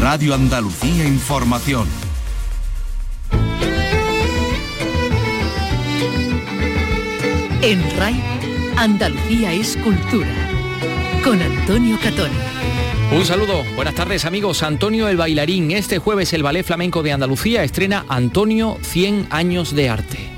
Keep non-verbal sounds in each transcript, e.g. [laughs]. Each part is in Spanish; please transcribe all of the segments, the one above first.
Radio Andalucía Información. En RAI, Andalucía es cultura. Con Antonio Catón. Un saludo, buenas tardes amigos. Antonio el bailarín, este jueves el Ballet Flamenco de Andalucía estrena Antonio 100 años de arte.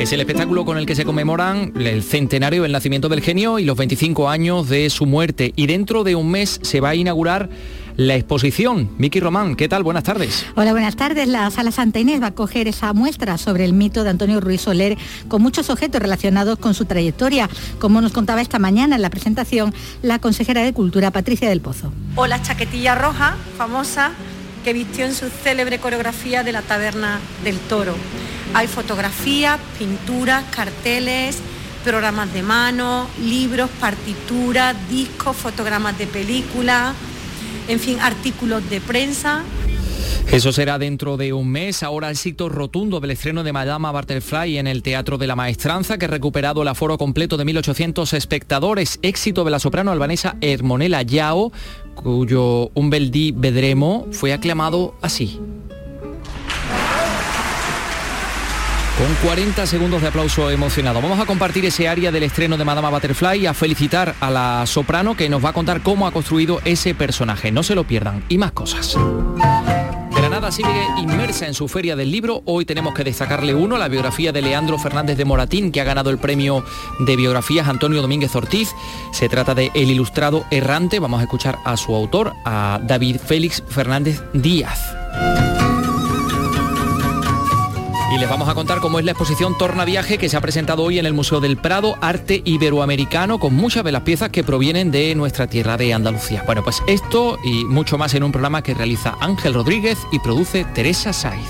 Es el espectáculo con el que se conmemoran el centenario del nacimiento del genio y los 25 años de su muerte. Y dentro de un mes se va a inaugurar la exposición. Miki Román, ¿qué tal? Buenas tardes. Hola, buenas tardes. La Sala Santa Inés va a coger esa muestra sobre el mito de Antonio Ruiz Soler con muchos objetos relacionados con su trayectoria, como nos contaba esta mañana en la presentación la consejera de Cultura, Patricia del Pozo. O la chaquetilla roja, famosa, que vistió en su célebre coreografía de la Taberna del Toro. Hay fotografías, pinturas, carteles, programas de mano, libros, partituras, discos, fotogramas de películas, en fin, artículos de prensa. Eso será dentro de un mes. Ahora el éxito rotundo del estreno de Madama Butterfly en el Teatro de la Maestranza, que ha recuperado el aforo completo de 1.800 espectadores. Éxito de la soprano albanesa Hermonela Yao, cuyo Un Beldí Bedremo fue aclamado así. Con 40 segundos de aplauso emocionado. Vamos a compartir ese área del estreno de Madama Butterfly y a felicitar a la soprano que nos va a contar cómo ha construido ese personaje. No se lo pierdan. Y más cosas. Granada sigue inmersa en su feria del libro. Hoy tenemos que destacarle uno, la biografía de Leandro Fernández de Moratín, que ha ganado el premio de biografías Antonio Domínguez Ortiz. Se trata de El Ilustrado Errante. Vamos a escuchar a su autor, a David Félix Fernández Díaz. Y les vamos a contar cómo es la exposición Tornaviaje que se ha presentado hoy en el Museo del Prado, Arte Iberoamericano, con muchas de las piezas que provienen de nuestra tierra de Andalucía. Bueno, pues esto y mucho más en un programa que realiza Ángel Rodríguez y produce Teresa Saiz.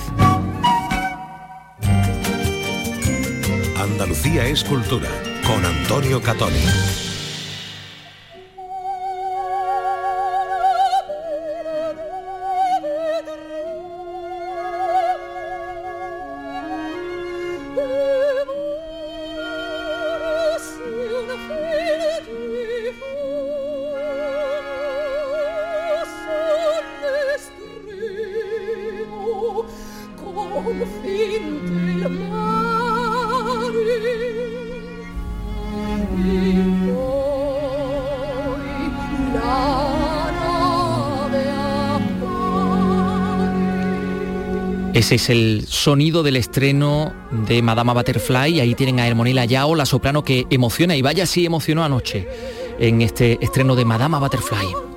Andalucía es cultura, con Antonio Catoni. Ese es el sonido del estreno de Madama Butterfly. Ahí tienen a Hermonela Yao, la soprano que emociona y vaya si emocionó anoche en este estreno de Madama Butterfly.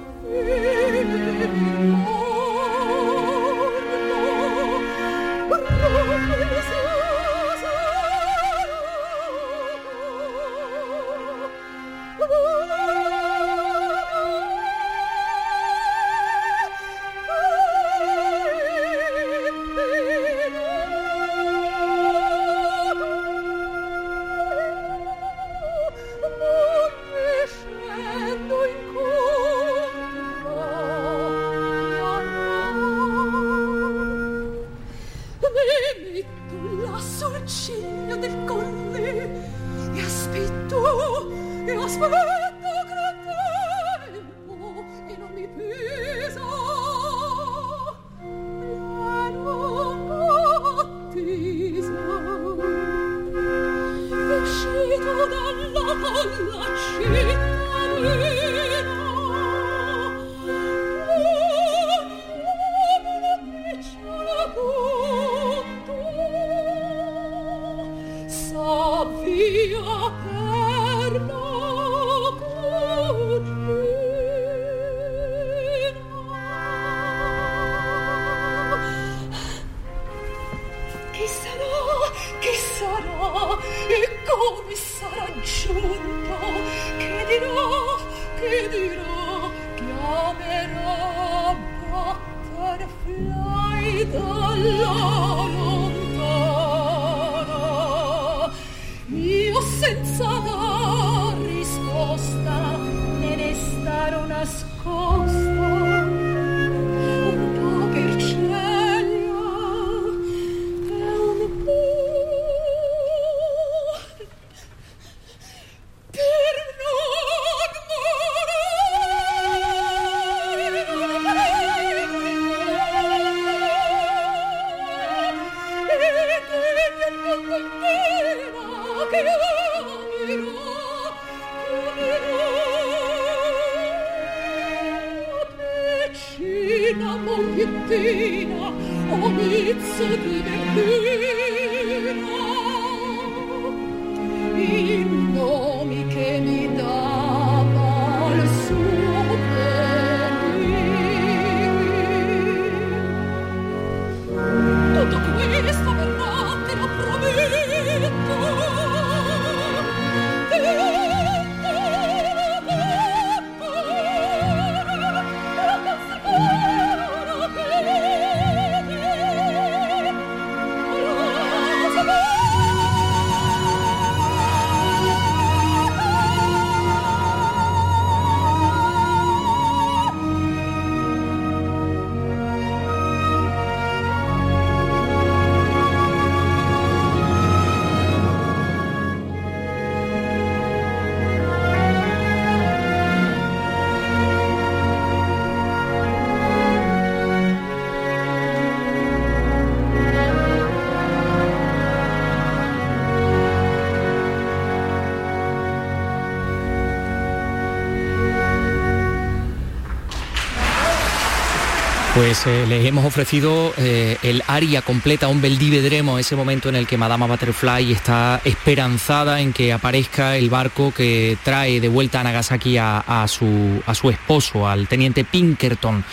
Pues eh, les hemos ofrecido eh, el aria completa, un beldivedremo, ese momento en el que Madama Butterfly está esperanzada en que aparezca el barco que trae de vuelta a Nagasaki a, su, a su esposo, al teniente Pinkerton,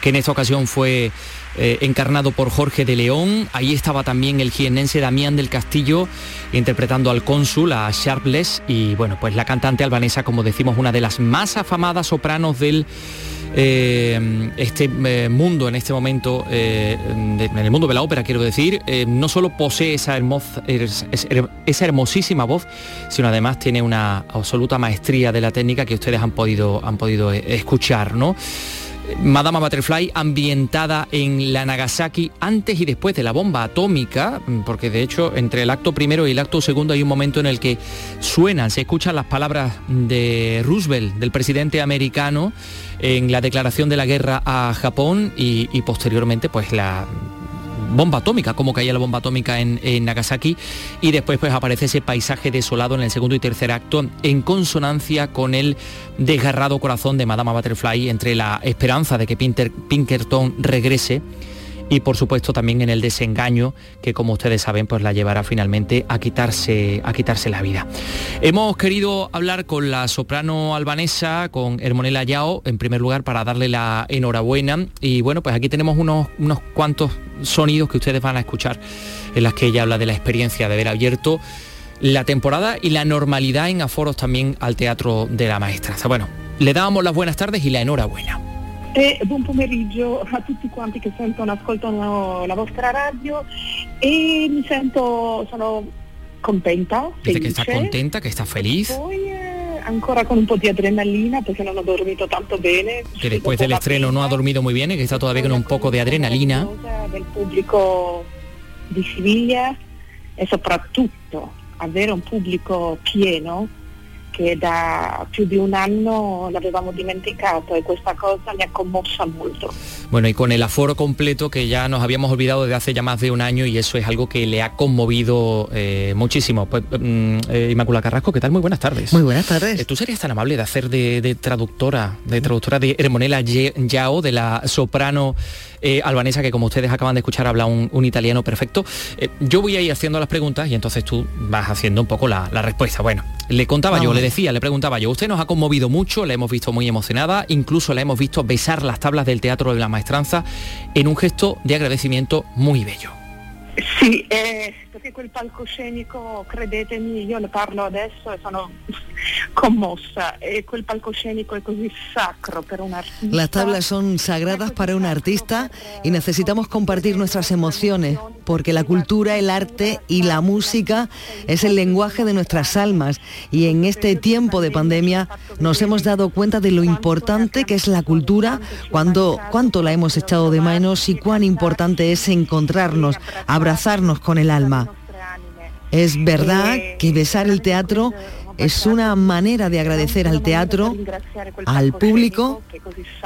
que en esta ocasión fue eh, encarnado por Jorge de León. Ahí estaba también el jiennense Damián del Castillo interpretando al cónsul, a Sharpless, y bueno, pues la cantante albanesa, como decimos, una de las más afamadas sopranos del eh, este eh, mundo en este momento, eh, en el mundo de la ópera quiero decir, no solo posee esa, esa hermosísima voz, sino además tiene una absoluta maestría de la técnica que ustedes han podido, han podido escuchar, ¿no? Madama Butterfly ambientada en la Nagasaki antes y después de la bomba atómica, porque de hecho entre el acto primero y el acto segundo hay un momento en el que suenan, se escuchan las palabras de Roosevelt, del presidente americano, en la declaración de la guerra a Japón y, y posteriormente pues la bomba atómica, cómo caía la bomba atómica en, Nagasaki y después pues aparece ese paisaje desolado en el segundo y tercer acto en consonancia con el desgarrado corazón de Madama Butterfly entre la esperanza de que Pinkerton regrese y por supuesto también en el desengaño que como ustedes saben pues la llevará finalmente a quitarse, a quitarse la vida. Hemos querido hablar con la soprano albanesa, con Hermonela Yao, en primer lugar para darle la enhorabuena y bueno pues aquí tenemos unos, unos cuantos sonidos que ustedes van a escuchar en las que ella habla de la experiencia de haber abierto la temporada y la normalidad en aforos también al Teatro de la Maestranza. Bueno, le damos las buenas tardes y la enhorabuena. E buon pomeriggio a tutti quanti che sentono, ascoltano la vostra radio e mi sento, sono contenta, Dice que está contenta, que está feliz. Poi eh, ancora con un po' di adrenalina perché non ho dormito tanto bene. Que después del estreno no ha dormido muy bien y que está todavía con un poco de adrenalina. Del pubblico di Siviglia e soprattutto avere un pubblico pieno che da più di un anno l'avevamo dimenticato e questa cosa mi ha conmossa molto. Bueno, y con el aforo completo que ya nos habíamos olvidado desde hace ya más de un año y eso es algo que le ha conmovido eh, muchísimo. Pues, mm, eh, Inmaculada Carrasco, ¿qué tal? Muy buenas tardes. Muy buenas tardes. Eh, ¿Tú serías tan amable de hacer de, traductora, de traductora de Hermonela Yao, de la soprano albanesa que como ustedes acaban de escuchar habla un, italiano perfecto? yo voy a ir haciendo las preguntas y entonces tú vas haciendo un poco la, respuesta. Bueno, le contaba yo, le decía, le preguntaba yo, usted nos ha conmovido mucho, la hemos visto muy emocionada, incluso la hemos visto besar las tablas del Teatro de la Maestranza en un gesto de agradecimiento muy bello. Sí, eh, perché quel palcoscenico, credetemi, io ne parlo adesso e sono [laughs] commossa, e quel palcoscenico è così sacro per un artista. Las tablas son sagradas para un artista y necesitamos compartir nuestras emociones, porque la cultura, el arte y la música es el lenguaje de nuestras almas y en este tiempo de pandemia nos hemos dado cuenta de lo importante que es la cultura, cuando, cuánto la hemos echado de menos y cuán importante es encontrarnos, abrazarnos con el alma. Es verdad que besar el teatro es una manera de agradecer al teatro, al público,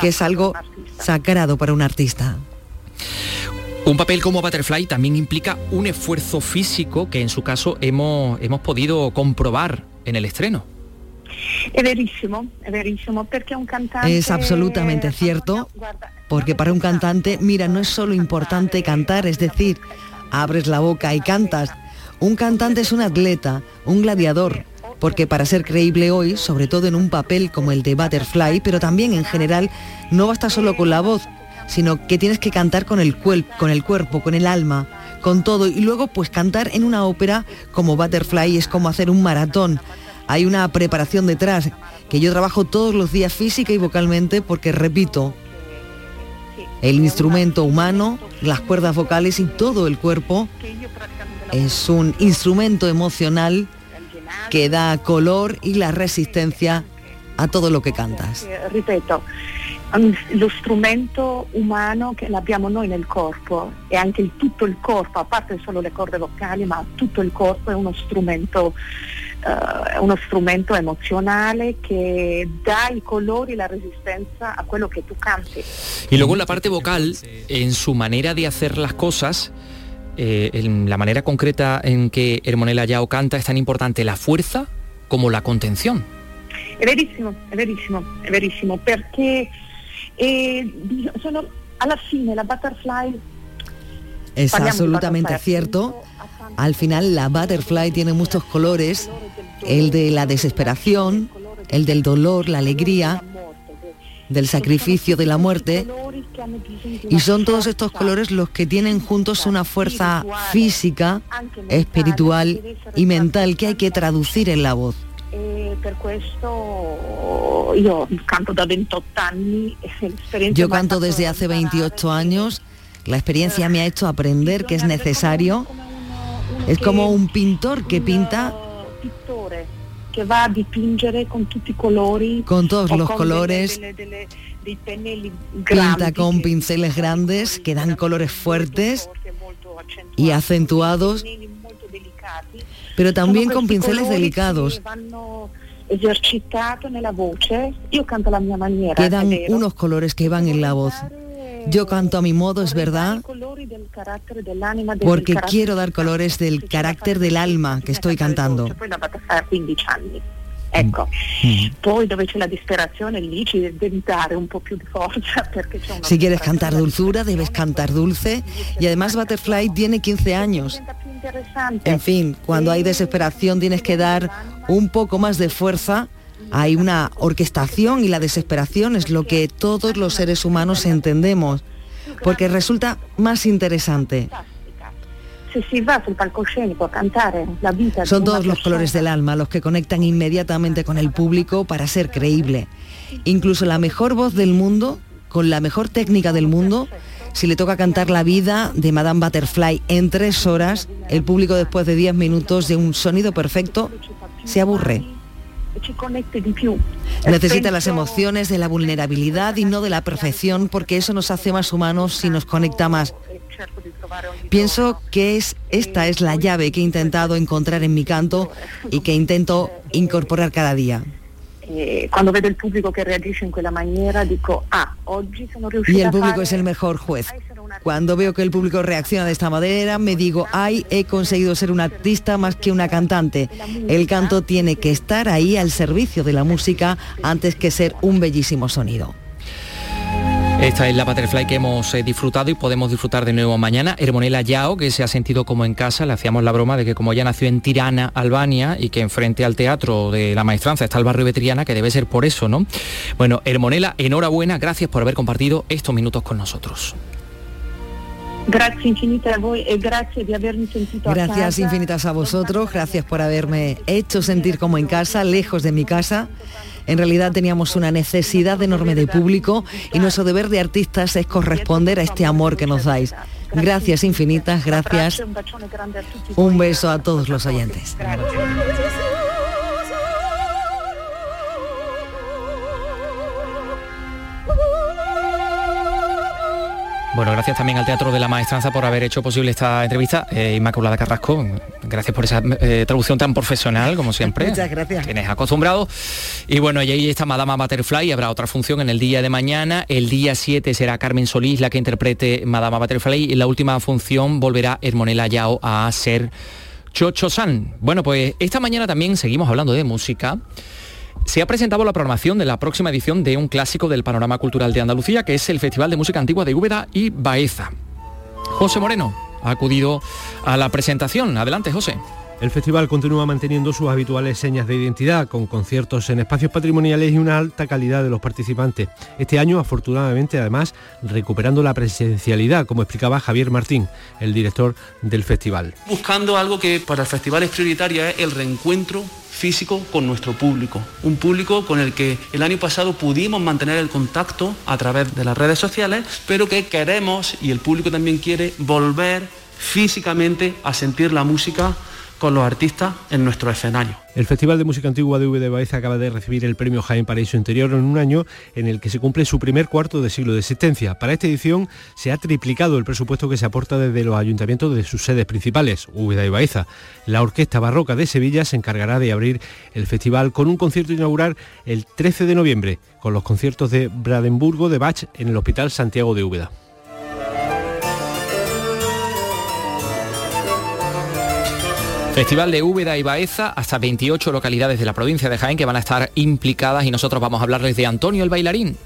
que es algo sagrado para un artista. Un papel como Butterfly también implica un esfuerzo físico que en su caso hemos, hemos podido comprobar en el estreno. Es verísimo, es verísimo, porque un cantante... Es absolutamente cierto porque para un cantante, mira, no es solo importante cantar, es decir, abres la boca y cantas. Un cantante es un atleta, un gladiador, porque para ser creíble hoy, sobre todo en un papel como el de Butterfly, pero también en general, no basta solo con la voz, sino que tienes que cantar con el, cuerpo, con el alma, con todo. Y luego, pues cantar en una ópera como Butterfly es como hacer un maratón. Hay una preparación detrás, que yo trabajo todos los días física y vocalmente porque, repito, el instrumento humano, las cuerdas vocales y todo el cuerpo es un instrumento emocional que da color y la resistencia a todo lo que cantas. Ripeto, lo strumento umano che l'abbiamo noi nel corpo e anche il, tutto il corpo, a parte solo le corde vocali, ma tutto il corpo è uno strumento, uh, uno strumento emozionale che dà i colori e la resistenza a quello che tu canti. Y luego la parte vocal, en su manera de hacer las cosas, eh, en la manera concreta en que Hermonella Yao canta es tan importante la fuerza como la contención. È verissimo, è verissimo, è verissimo, perché eh, sono, alla fine la butterfly... Es absolutamente cierto. Al final la butterfly tiene muchos colores, el de la desesperación, el del dolor, la alegría, del sacrificio, de la muerte. Y son todos estos colores los que tienen juntos una fuerza física, espiritual y mental que hay que traducir en la voz. yo canto da 28 años. Yo canto desde hace 28 años. La experiencia me ha hecho aprender que es necesario. Es como un pintor que pinta que va a dipingere con tutti i colori con todos los colores. pinta con pinceles grandes que dan colores fuertes y acentuados pero también con pinceles delicados. esercitato nella voce. Io canto la mia maniera quedan unos colores que van en la voz yo canto a mi modo, es verdad, porque quiero dar colores del carácter del alma que estoy cantando. Ecco, [laughs] Si quieres cantar dulzura, debes cantar dulce. Y además Butterfly tiene 15 años. En fin, cuando hay desesperación tienes que dar un poco más de fuerza hay una orquestación y la desesperación es lo que todos los seres humanos entendemos, porque resulta más interesante. Son todos los colores del alma los que conectan inmediatamente con el público para ser creíble. Incluso la mejor voz del mundo, con la mejor técnica del mundo, si le toca cantar la vida de Madame Butterfly en tres horas, el público después de diez minutos de un sonido perfecto se aburre. Necesita las emociones de la vulnerabilidad y no de la perfección porque eso nos hace más humanos y nos conecta más. Pienso que es, esta es la llave que he intentado encontrar en mi canto y que intento incorporar cada día. Eh, cuando veo el público que reagisce en quella maniera digo, ah, oggi sono Y el público es el mejor juez. Cuando veo que el público reacciona de esta manera, me digo, ay, he conseguido ser un artista más que una cantante. El canto tiene que estar ahí al servicio de la música antes que ser un bellísimo sonido. Esta es la Butterfly que hemos eh, disfrutado y podemos disfrutar de nuevo mañana. Hermonela Yao, que se ha sentido como en casa, le hacíamos la broma de que como ella nació en Tirana, Albania, y que enfrente al teatro de la maestranza está el barrio de Triana, que debe ser por eso, ¿no? Bueno, Hermonela, enhorabuena, gracias por haber compartido estos minutos con nosotros. Gracias infinitas a voi e gracias de haberme sentido Gracias infinitas a vosotros, gracias por haberme hecho sentir como en casa, lejos de mi casa. En realidad teníamos una necesidad enorme de público y nuestro deber de artistas es corresponder a este amor que nos dais. Gracias infinitas, gracias. Un beso a todos los oyentes. Bueno, gracias también al Teatro de la Maestranza por haber hecho posible esta entrevista. Eh, Inmaculada Carrasco, gracias por esa eh, traducción tan profesional, como siempre. [laughs] Muchas gracias. Tienes acostumbrado. Y bueno, y ahí está Madama Butterfly, habrá otra función en el día de mañana. El día 7 será Carmen Solís la que interprete Madama Butterfly y la última función volverá Hermonela Yao a ser Chocho San. Bueno, pues esta mañana también seguimos hablando de música. Se ha presentado la programación de la próxima edición de un clásico del panorama cultural de Andalucía, que es el Festival de Música Antigua de Úbeda y Baeza. José Moreno ha acudido a la presentación. Adelante, José. El festival continúa manteniendo sus habituales señas de identidad, con conciertos en espacios patrimoniales y una alta calidad de los participantes. Este año, afortunadamente, además, recuperando la presencialidad, como explicaba Javier Martín, el director del festival. Buscando algo que para el festival es prioritario, es el reencuentro físico con nuestro público. Un público con el que el año pasado pudimos mantener el contacto a través de las redes sociales, pero que queremos, y el público también quiere, volver físicamente a sentir la música con los artistas en nuestro escenario. El Festival de Música Antigua de V de Baeza acaba de recibir el premio Jaén Paraíso Interior en un año en el que se cumple su primer cuarto de siglo de existencia. Para esta edición se ha triplicado el presupuesto que se aporta desde los ayuntamientos de sus sedes principales, Úbeda y Baeza. La Orquesta Barroca de Sevilla se encargará de abrir el festival con un concierto inaugural el 13 de noviembre, con los conciertos de Brandenburgo de Bach en el Hospital Santiago de Úbeda. Festival de Úbeda y Baeza, hasta 28 localidades de la provincia de Jaén que van a estar implicadas y nosotros vamos a hablarles de Antonio el bailarín.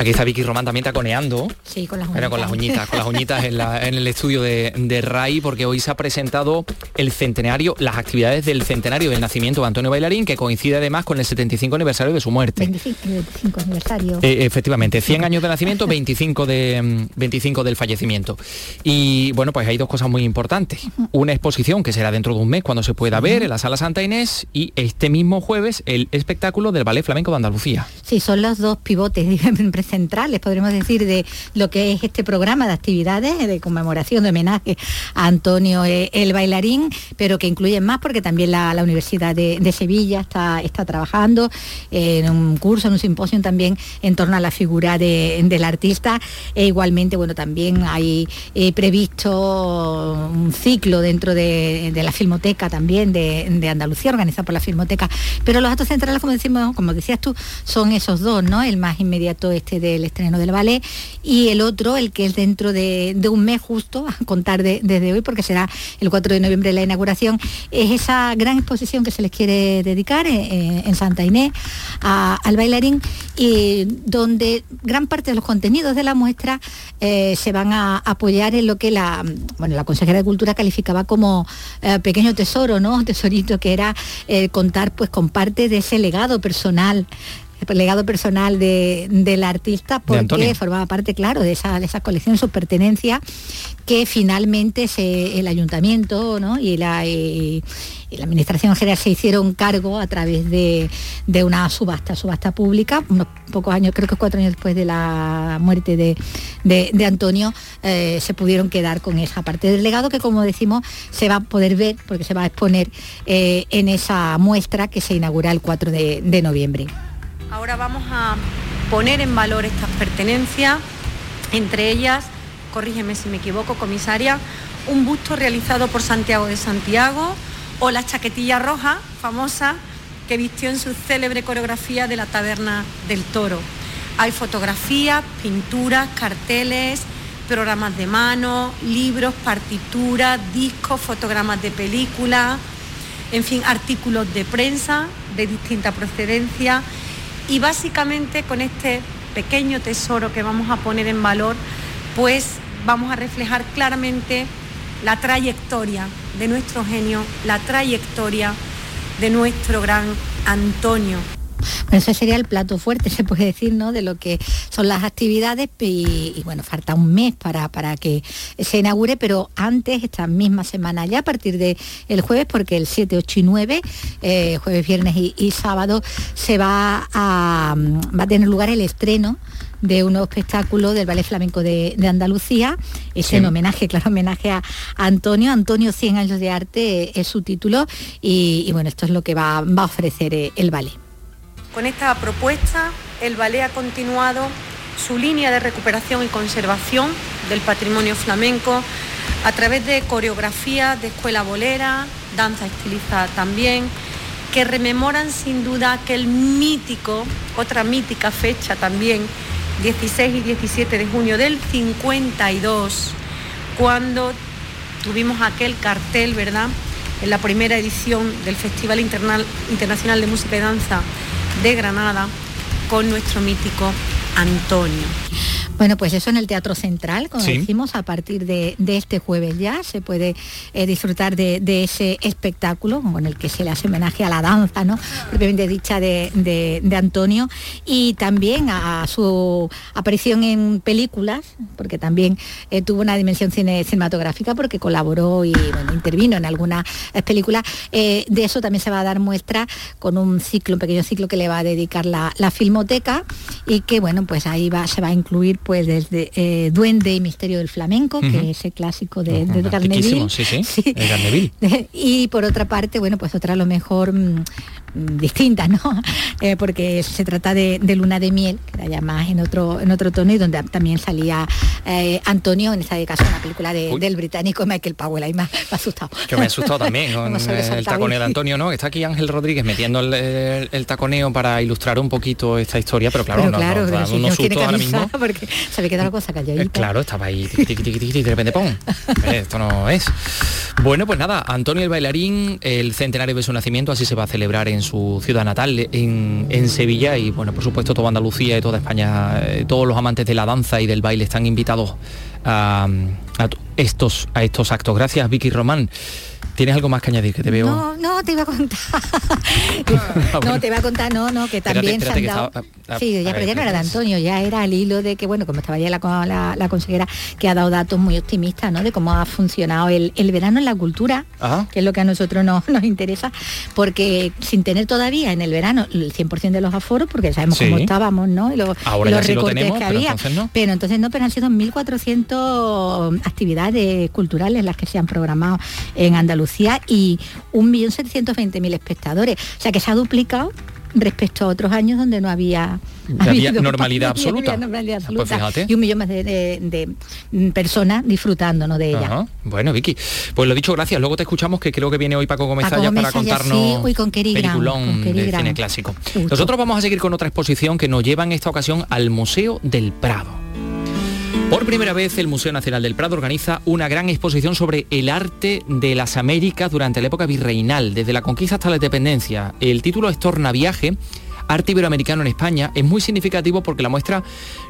Aquí está Vicky Román también taconeando. Sí, con las uñitas. con las uñitas, con las uñitas en, la- en el estudio de, de RAI, porque hoy se ha presentado el centenario, las actividades del centenario del nacimiento de Antonio Bailarín, que coincide además con el 75 aniversario de su muerte. 25, el 25 aniversario. Eh, efectivamente, 100 años de nacimiento, 25, de, mm, 25 del fallecimiento. Y bueno, pues hay dos cosas muy importantes. Una exposición que será dentro de un mes cuando se pueda ver en la Sala Santa Inés y este mismo jueves el espectáculo del Ballet Flamenco de Andalucía. Sí, son los dos pivotes [laughs] digamos, centrales, podríamos decir, de lo que es este programa de actividades de conmemoración, de homenaje a Antonio eh, el bailarín, pero que incluyen más porque también la, Universidad de, Sevilla está, está trabajando en un curso, en un simposio también en torno a la figura de- del artista. E igualmente, bueno, también hay eh, previsto un ciclo dentro de, de la Filmoteca también de Andalucía, organizado por la Filmoteca. Pero los actos centrales, como decimos, como decías tú, son esos dos, ¿no? El más inmediato este del estreno del ballet y el otro, el que es dentro de, un mes justo, a contar de- desde hoy, porque será el 4 de noviembre la inauguración, es esa gran exposición que se les quiere dedicar eh, eh, en Santa Inés al bailarín y donde gran parte de los contenidos de la muestra eh, se van a apoyar en lo que la, bueno, la consejera de Cultura calificaba como pequeño tesoro, ¿no? Tesorito que era contar pues con parte de ese legado personal el legado personal de- del artista porque formaba parte, claro, de esa, de esa colección, sus pertenencias, que finalmente se- el ayuntamiento ¿no? y, la, y- y la administración general se hicieron cargo a través de, de una subasta, subasta pública, unos pocos años, creo que cuatro años después de la muerte de, Antonio, eh, se pudieron quedar con esa parte del legado que, como decimos, se va a poder ver, porque se va a exponer eh, en esa muestra que se inaugura el 4 de- de noviembre. Ahora vamos a poner en valor estas pertenencias, entre ellas, corrígeme si me equivoco, comisaria, un busto realizado por Santiago de Santiago o la chaquetilla roja famosa que vistió en su célebre coreografía de la taberna del toro. Hay fotografías, pinturas, carteles, programas de mano, libros, partituras, discos, fotogramas de películas, en fin, artículos de prensa de distinta procedencia y básicamente con este pequeño tesoro que vamos a poner en valor, pues vamos a reflejar claramente la trayectoria de nuestro genio, la trayectoria de nuestro gran Antonio. Bueno, ese sería el plato fuerte, se puede decir, ¿no? De lo que son las actividades y, y, bueno, falta un mes para, para que se inaugure, pero antes, esta misma semana ya, a partir del el jueves, porque el 7, 8 y 9, eh, jueves, viernes y, y sábado, se va a, va a tener lugar el estreno de un espectáculo del Ballet Flamenco de, de Andalucía, es Sí. en homenaje, claro, homenaje a, Antonio, Antonio 100 años de arte eh, es su título y, y bueno, esto es lo que va, va a ofrecer eh, el ballet. Con esta propuesta, el ballet ha continuado su línea de recuperación y conservación del patrimonio flamenco a través de coreografías de escuela bolera, danza estilizada también, que rememoran sin duda aquel mítico, otra mítica fecha también, 16 y 17 de junio del 52, cuando tuvimos aquel cartel, ¿verdad? En la primera edición del Festival Internacional de Música y Danza de Granada con nuestro mítico Antonio. Bueno, pues eso en el Teatro Central, como decimos, a partir de, este jueves ya se puede eh, disfrutar de, ese espectáculo con el que se le hace homenaje a la danza, ¿no? Propiamente dicha de, Antonio, y también a, su aparición en películas, porque también eh, tuvo una dimensión cinematográfica porque colaboró y intervino en algunas eh, películas. de eso también se va a dar muestra con un ciclo, un pequeño ciclo que le va a dedicar la, Filmoteca y que bueno, pues ahí va, se va a incluir pues desde eh, Duende y Misterio del Flamenco, que es el clásico de, de Sí, sí, [laughs] sí. El [laughs] y por otra parte, bueno, pues otra a lo mejor mm, distinta, ¿no? [laughs] Eh, porque se trata de, Luna de Miel, que era ya más en otro, en otro tono y donde también salía eh, Antonio, en ese caso una película del británico Michael Powell, ahí me, ha asustado. Que me ha asustado también [laughs] con el taconeo de Antonio, ¿no? Está aquí Ángel Rodríguez metiendo el, taconeo para ilustrar un poquito esta historia, pero claro, claro, no, ahora mismo. Porque se había quedado la cosa calladita. Eh, claro, estaba ahí, y de repente, ¡pum! Esto no es. Bueno, pues nada, Antonio el bailarín, el centenario de su nacimiento, así se va a celebrar en su ciudad natal, en, Sevilla, y bueno, por supuesto toda Andalucía y toda España, eh, todos los amantes de la danza y del baile están invitados a, estos, a estos actos. Gracias, Vicky Román. ¿Tienes algo más que añadir que te veo? No, no, te iba a contar. [laughs] no, te iba a contar, no, no, que también se han dado... sí, ya, pero ya no era de Antonio, ya era al hilo de que, bueno, como estaba ya la, la, consejera, que ha dado datos muy optimistas, ¿no? De cómo ha funcionado el, verano en la cultura, que es lo que a nosotros nos, nos interesa, porque sin tener todavía en el verano el 100% de los aforos, porque sabemos cómo estábamos, ¿no? Y los, recortes que había. Pero entonces no, pero han sido 1.400 actividades culturales las que se han programado en Andalucía y 1.720.000 espectadores. O sea que se ha duplicado respecto a otros años donde no había, normalidad, [laughs] absoluta. Pues y un millón más de, personas disfrutando de ella. Bueno, Vicky, pues lo dicho, gracias. Luego te escuchamos que creo que viene hoy Paco Gómez para contarnos sí, con peliculón de cine clásico. Nosotros vamos a seguir con otra exposición que nos lleva en esta ocasión al Museo del Prado. Por primera vez el Museo Nacional del Prado organiza una gran exposición sobre el arte de las Américas durante la época virreinal, desde la conquista hasta la independencia. El título es Tornaviaje, arte iberoamericano en España, es muy significativo porque la muestra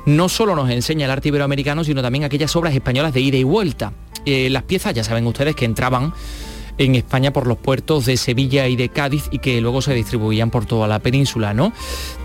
no solo nos enseña el arte iberoamericano, sino también aquellas obras españolas de ida y vuelta. Eh, las piezas, ya saben ustedes, que entraban en España por los puertos de Sevilla y de Cádiz y que luego se distribuían por toda la península, ¿no?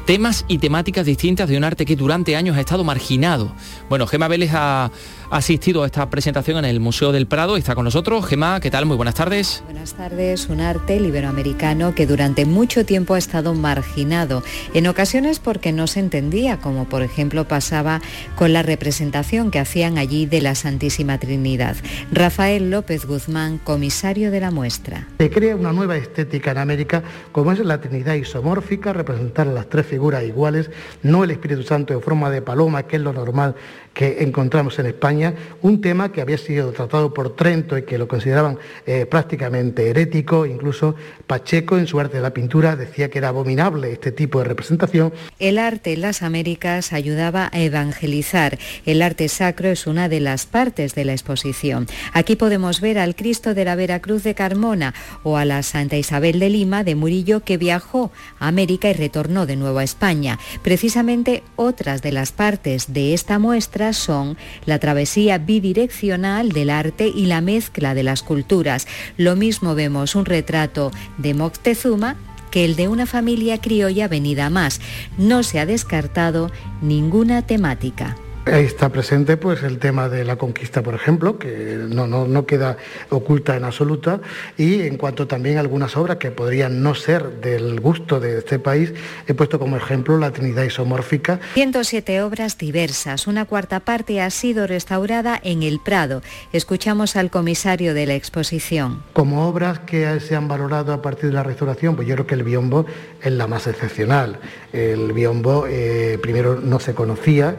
Temas y temáticas distintas de un arte que durante años ha estado marginado. Bueno, Gema Vélez ha asistido a esta presentación en el Museo del Prado. Está con nosotros. Gemma, ¿qué tal? Muy buenas tardes. Buenas tardes. Un arte iberoamericano que durante mucho tiempo ha estado marginado, en ocasiones porque no se entendía, como por ejemplo pasaba con la representación que hacían allí de la Santísima Trinidad. Rafael López Guzmán, comisario de la muestra. Se crea una nueva estética en América, como es la Trinidad isomórfica, representar las tres figuras iguales, no el Espíritu Santo en forma de paloma, que es lo normal que encontramos en España, un tema que había sido tratado por Trento y que lo consideraban eh, prácticamente herético, incluso Pacheco en su arte de la pintura decía que era abominable este tipo de representación. El arte en las Américas ayudaba a evangelizar. El arte sacro es una de las partes de la exposición. Aquí podemos ver al Cristo de la Veracruz de Carmona o a la Santa Isabel de Lima de Murillo que viajó a América y retornó de nuevo a España. Precisamente otras de las partes de esta muestra son la travesía bidireccional del arte y la mezcla de las culturas. Lo mismo vemos un retrato de Moctezuma que el de una familia criolla venida más. No se ha descartado ninguna temática. Ahí está presente pues el tema de la conquista, por ejemplo, que no, no, queda oculta en absoluta, y en cuanto también a algunas obras que podrían no ser del gusto de este país, he puesto como ejemplo la Trinidad isomórfica. 107 obras diversas, una cuarta parte ha sido restaurada en el Prado. Escuchamos al comisario de la exposición. Como obras que se han valorado a partir de la restauración, pues yo creo que el biombo es la más excepcional. El biombo eh, primero no se conocía,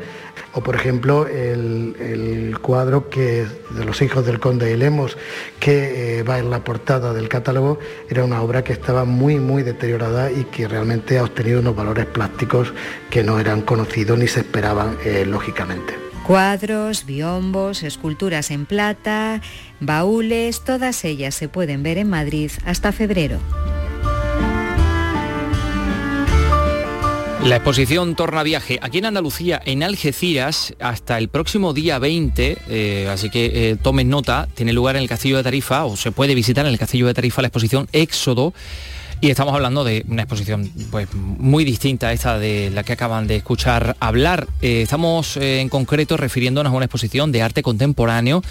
o por ejemplo el, cuadro que de los hijos del conde de Lemos que eh, va en la portada del catálogo era una obra que estaba muy muy deteriorada y que realmente ha obtenido unos valores plásticos que no eran conocidos ni se esperaban eh, lógicamente. Cuadros, biombos, esculturas en plata, baúles, todas ellas se pueden ver en Madrid hasta febrero. La exposición Torna Viaje aquí en Andalucía, en Algeciras, hasta el próximo día 20, eh, así que eh, tomen nota, tiene lugar en el Castillo de Tarifa, o se puede visitar en el Castillo de Tarifa la exposición Éxodo, y estamos hablando de una exposición pues, muy distinta a esta de la que acaban de escuchar hablar. Eh, estamos eh, en concreto refiriéndonos a una exposición de arte contemporáneo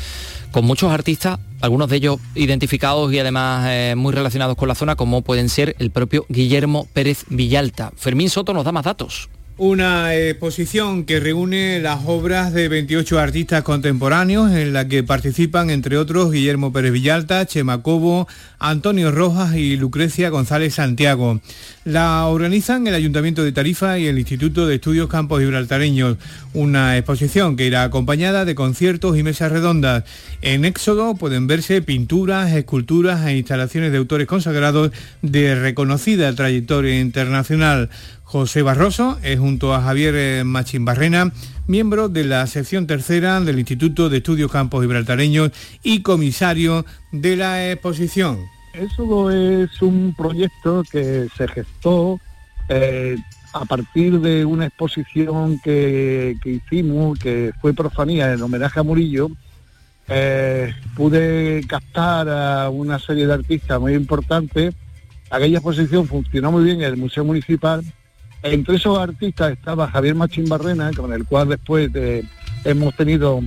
con muchos artistas, algunos de ellos identificados y además eh, muy relacionados con la zona, como pueden ser el propio Guillermo Pérez Villalta. Fermín Soto nos da más datos. Una exposición que reúne las obras de 28 artistas contemporáneos en la que participan entre otros Guillermo Pérez Villalta, Chema Cobo, Antonio Rojas y Lucrecia González Santiago. La organizan el Ayuntamiento de Tarifa y el Instituto de Estudios Campos Gibraltareños. Una exposición que irá acompañada de conciertos y mesas redondas. En Éxodo pueden verse pinturas, esculturas e instalaciones de autores consagrados de reconocida trayectoria internacional. José Barroso es junto a Javier eh, Machimbarrena, miembro de la sección tercera del Instituto de Estudios Campos Gibraltareños y comisario de la exposición. Eso es un proyecto que se gestó eh, a partir de una exposición que, hicimos, que fue Profanía en homenaje a Murillo. Eh, pude captar a una serie de artistas muy importantes. Aquella exposición funcionó muy bien en el Museo Municipal entre esos artistas estaba Javier Machín Barrena, con el cual después hemos tenido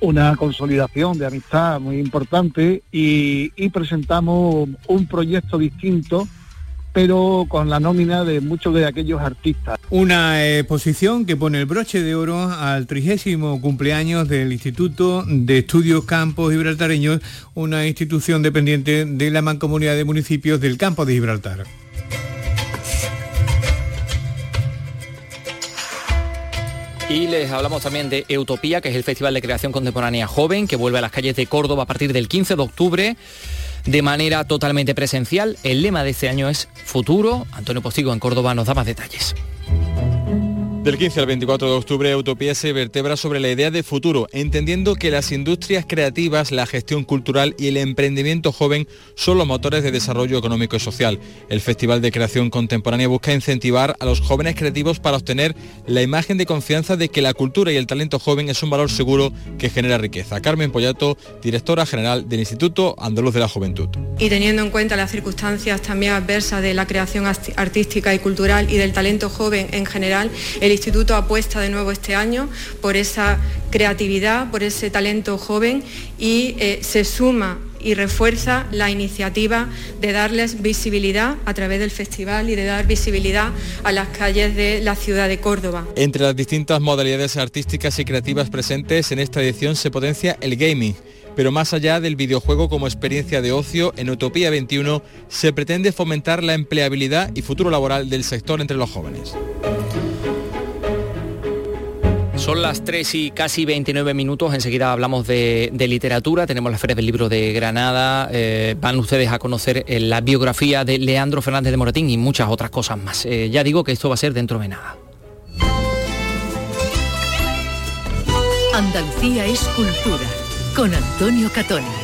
una consolidación de amistad muy importante y, presentamos un proyecto distinto pero con la nómina de muchos de aquellos artistas. Una exposición que pone el broche de oro al trigésimo cumpleaños del Instituto de Estudios Campos Gibraltareños, una institución dependiente de la Mancomunidad de Municipios del Campo de Gibraltar. Y les hablamos también de Utopía, que es el Festival de Creación Contemporánea Joven, que vuelve a las calles de Córdoba a partir del 15 de octubre de manera totalmente presencial. El lema de este año es Futuro. Antonio Postigo en Córdoba nos da más detalles. Del 15 al 24 de octubre, Utopía se vertebra sobre la idea de futuro, entendiendo que las industrias creativas, la gestión cultural y el emprendimiento joven son los motores de desarrollo económico y social. El Festival de Creación Contemporánea busca incentivar a los jóvenes creativos para obtener la imagen de confianza de que la cultura y el talento joven es un valor seguro que genera riqueza. Carmen Pollato, directora general del Instituto Andaluz de la Juventud. Y teniendo en cuenta las circunstancias también adversas de la creación artística y cultural y del talento joven en general, el instituto apuesta de nuevo este año por esa creatividad, por ese talento joven y eh, se suma y refuerza la iniciativa de darles visibilidad a través del festival y de dar visibilidad a las calles de la ciudad de Córdoba. Entre las distintas modalidades artísticas y creativas presentes en esta edición se potencia el gaming. Pero más allá del videojuego como experiencia de ocio, en Utopía 21 se pretende fomentar la empleabilidad y futuro laboral del sector entre los jóvenes. Son las 3 y casi 29 minutos, enseguida hablamos de, literatura, tenemos la Feria del Libro de Granada, eh, van ustedes a conocer eh, la biografía de Leandro Fernández de Moratín y muchas otras cosas más. Eh, ya digo que esto va a ser dentro de nada. Andalucía es cultura, con Antonio Catoni.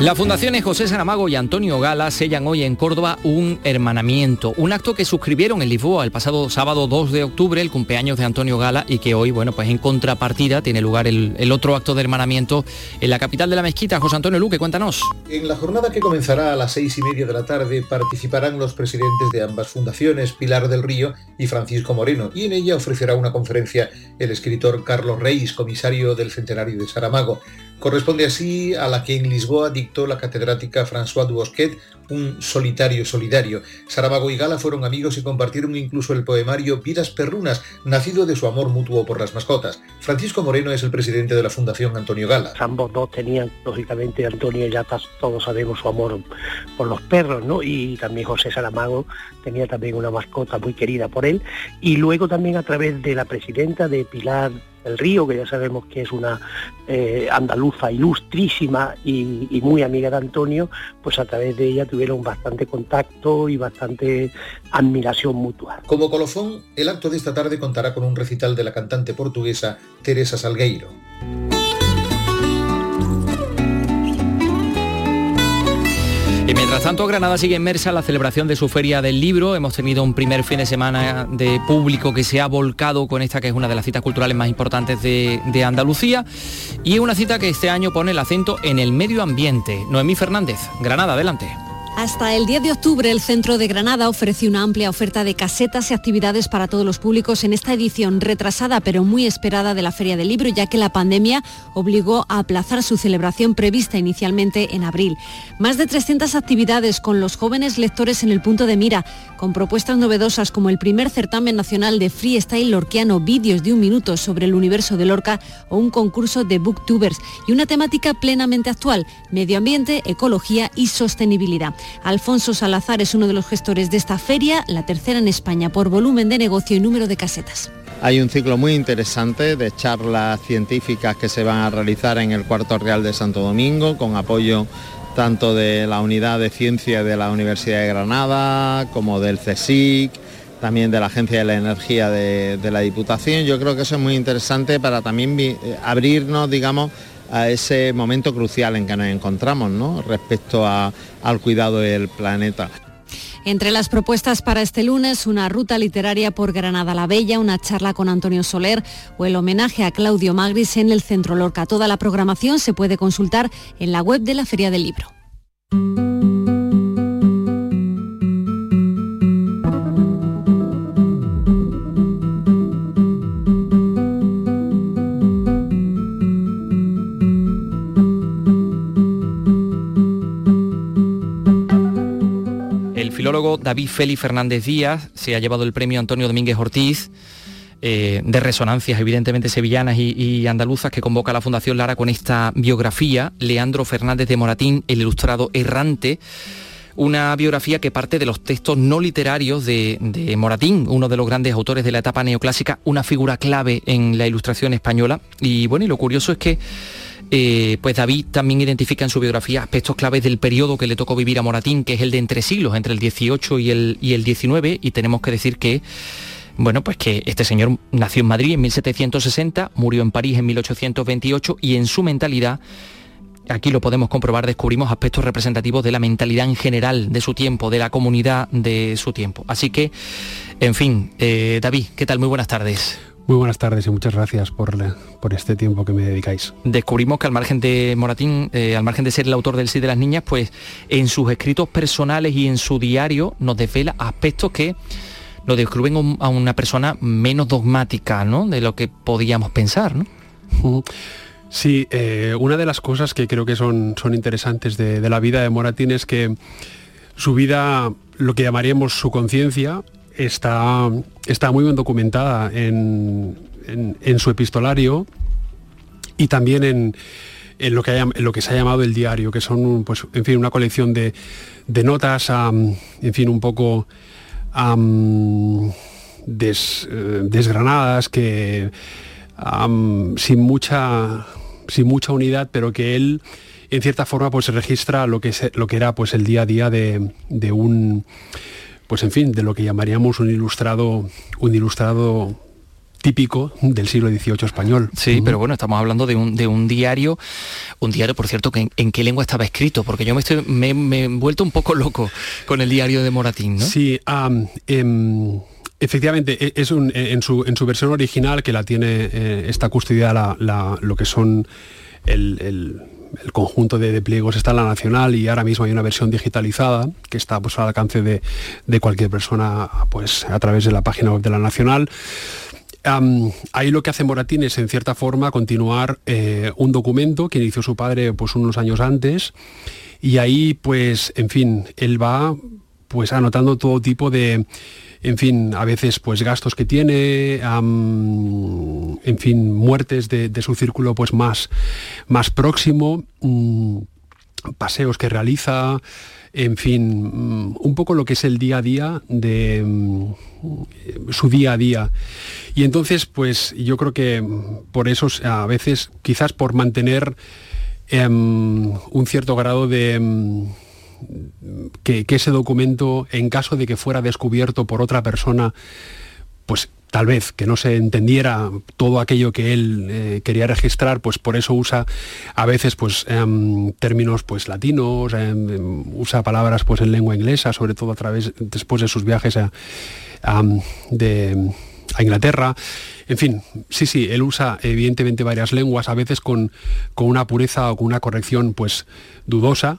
Las fundaciones José Saramago y Antonio Gala sellan hoy en Córdoba un hermanamiento, un acto que suscribieron en Lisboa el pasado sábado 2 de octubre, el cumpleaños de Antonio Gala, y que hoy, bueno, pues en contrapartida tiene lugar el, otro acto de hermanamiento en la capital de la mezquita. José Antonio Luque, cuéntanos. En la jornada que comenzará a las seis y media de la tarde participarán los presidentes de ambas fundaciones, Pilar del Río y Francisco Moreno, y en ella ofrecerá una conferencia el escritor Carlos Reis, comisario del centenario de Saramago. Corresponde así a la que en Lisboa la catedrática François Dubosquet, un solitario solidario. Saramago y Gala fueron amigos y compartieron incluso el poemario Vidas Perrunas, nacido de su amor mutuo por las mascotas. Francisco Moreno es el presidente de la Fundación Antonio Gala. Ambos dos tenían, lógicamente, Antonio ya todos sabemos su amor por los perros, ¿no? Y también José Saramago tenía también una mascota muy querida por él. Y luego también a través de la presidenta de Pilar el Río, que ya sabemos que es una eh, andaluza ilustrísima y, muy amiga de Antonio, pues a través de ella tuvieron bastante contacto y bastante admiración mutua. Como colofón, el acto de esta tarde contará con un recital de la cantante portuguesa Teresa Salgueiro. Mientras tanto, Granada sigue inmersa en la celebración de su feria del libro. Hemos tenido un primer fin de semana de público que se ha volcado con esta que es una de las citas culturales más importantes de, de Andalucía. Y es una cita que este año pone el acento en el medio ambiente. Noemí Fernández, Granada, adelante. Hasta el 10 de octubre, el Centro de Granada ofreció una amplia oferta de casetas y actividades para todos los públicos en esta edición retrasada pero muy esperada de la Feria del Libro, ya que la pandemia obligó a aplazar su celebración prevista inicialmente en abril. Más de 300 actividades con los jóvenes lectores en el punto de mira, con propuestas novedosas como el primer certamen nacional de freestyle lorquiano, vídeos de un minuto sobre el universo de Lorca o un concurso de booktubers y una temática plenamente actual, medio ambiente, ecología y sostenibilidad. Alfonso Salazar es uno de los gestores de esta feria, la tercera en España por volumen de negocio y número de casetas. Hay un ciclo muy interesante de charlas científicas que se van a realizar en el Cuarto Real de Santo Domingo con apoyo tanto de la Unidad de Ciencia de la Universidad de Granada como del CSIC, también de la Agencia de la Energía de, de la Diputación. Yo creo que eso es muy interesante para también eh, abrirnos, digamos, a ese momento crucial en que nos encontramos ¿no? respecto al cuidado del planeta. Entre las propuestas para este lunes, una ruta literaria por Granada la Bella, una charla con Antonio Soler o el homenaje a Claudio Magris en el Centro Lorca. Toda la programación se puede consultar en la web de la Feria del Libro. David Félix Fernández Díaz se ha llevado el premio Antonio Domínguez Ortiz. Eh, de resonancias evidentemente sevillanas y, andaluzas que convoca la Fundación Lara con esta biografía, Leandro Fernández de Moratín, el ilustrado errante, una biografía que parte de los textos no literarios de, Moratín, uno de los grandes autores de la etapa neoclásica, una figura clave en la ilustración española. Y bueno, y lo curioso es que eh, pues David también identifica en su biografía aspectos claves del periodo que le tocó vivir a Moratín, que es el de entre siglos, entre el 18 y el, y el 19, y tenemos que decir que bueno, pues que este señor nació en Madrid en 1760, murió en París en 1828 y en su mentalidad, aquí lo podemos comprobar, descubrimos aspectos representativos de la mentalidad en general de su tiempo, de la comunidad de su tiempo. Así que, en fin, eh, David, ¿qué tal? Muy buenas tardes. Muy buenas tardes y muchas gracias por, por este tiempo que me dedicáis. Descubrimos que al margen de Moratín, eh, al margen de ser el autor del Sí de las Niñas, pues en sus escritos personales y en su diario nos desvela aspectos que nos describen a una persona menos dogmática ¿no? de lo que podíamos pensar. ¿no? Sí, eh, una de las cosas que creo que son, son interesantes de, de la vida de Moratín es que su vida, lo que llamaríamos su conciencia, está, está muy bien documentada en, su epistolario y también en, lo que lo que se ha llamado el diario, que son pues, en fin, una colección de, notas, en fin, un poco eh, desgranadas, que sin, mucha, sin mucha unidad, pero que él en cierta forma pues registra lo que, lo que era pues el día a día de, de un pues en fin, de lo que llamaríamos un ilustrado, un ilustrado típico del siglo XVIII español. Sí, pero bueno, estamos hablando de un, de un diario, un diario, por cierto, que en, qué lengua estaba escrito, porque yo me, estoy, me, he vuelto un poco loco con el diario de Moratín, ¿no? Sí, em, efectivamente, e, es un, en, su, en, su, versión original, que la tiene, eh, está custodiada lo que son el el conjunto de, pliegos está en la nacional y ahora mismo hay una versión digitalizada que está pues, al alcance de, cualquier persona pues, a través de la página web de la nacional. ahí lo que hace Moratín es en cierta forma continuar eh, un documento que inició su padre pues unos años antes y ahí pues en fin él va pues anotando todo tipo de en fin, a veces pues gastos que tiene, en fin, muertes de, su círculo pues más, más próximo, mm, paseos que realiza, en fin, mm, un poco lo que es el día a día de mm, su día a día. Y entonces, pues yo creo que por eso a veces, quizás por mantener em, un cierto grado de que, ese documento, en caso de que fuera descubierto por otra persona, pues tal vez que no se entendiera todo aquello que él eh, quería registrar, pues por eso usa a veces pues em, términos pues latinos, em, usa palabras pues en lengua inglesa, sobre todo a través después de sus viajes a, de, a Inglaterra. En fin, sí, sí, él usa evidentemente varias lenguas, a veces con, con una pureza o con una corrección pues dudosa,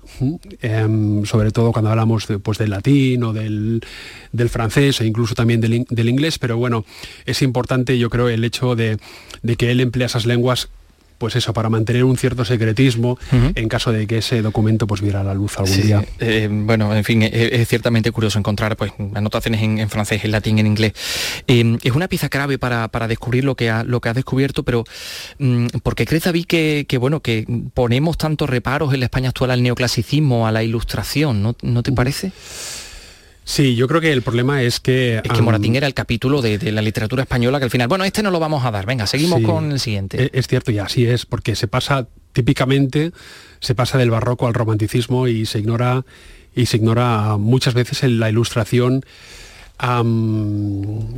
em, sobre todo cuando hablamos pues, del latín o del, francés e incluso también del, inglés, pero bueno, es importante yo creo el hecho de, de que él emplea esas lenguas pues eso, para mantener un cierto secretismo en caso de que ese documento pues viera la luz algún día. Eh, bueno, en fin, es, ciertamente curioso encontrar pues anotaciones en, francés, en latín, en inglés. Eh, es una pieza clave para, descubrir lo que ha, lo que ha descubierto, pero mm, ¿por qué crees David que, que, bueno, que ponemos tantos reparos en la España actual al neoclasicismo, a la ilustración, ¿no, ¿no te parece? Sí, yo creo que el problema es que... Es que Moratín era el capítulo de, la literatura española que al final, bueno, este no lo vamos a dar, venga, seguimos con el siguiente. Es, es cierto y así es, porque se pasa típicamente, se pasa del barroco al romanticismo y se ignora, y se ignora muchas veces en la ilustración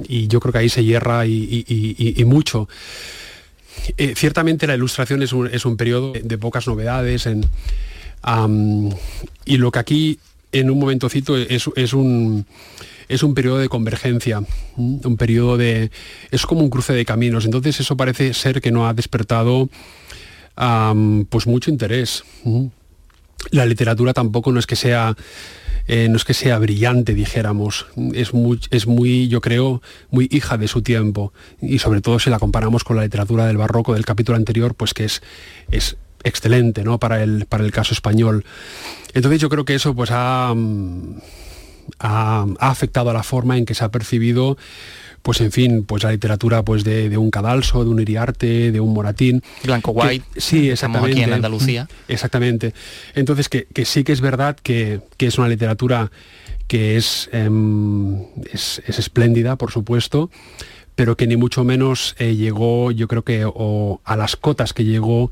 y yo creo que ahí se hierra y, mucho. Eh, ciertamente la ilustración es un, es un periodo de, pocas novedades en, y lo que aquí en un momentocito es, es un es un periodo de convergencia, un periodo de... es como un cruce de caminos, entonces eso parece ser que no ha despertado pues mucho interés. La literatura tampoco no es que sea... Eh, no es que sea brillante, dijéramos, es muy, es muy, yo creo, muy hija de su tiempo. Y sobre todo si la comparamos con la literatura del barroco del capítulo anterior, pues que es, es excelente ¿no? para, el, para el caso español. Entonces yo creo que eso pues ha, ha, afectado a la forma en que se ha percibido pues en fin, pues la literatura pues de, un Cadalso, de un Iriarte, de un Moratín. Blanco White. sí, exactamente. aquí en Andalucía. Exactamente. Entonces que, sí que es verdad que, es una literatura que es, em, es, espléndida, por supuesto, pero que ni mucho menos eh, llegó, yo creo que, a las cotas que llegó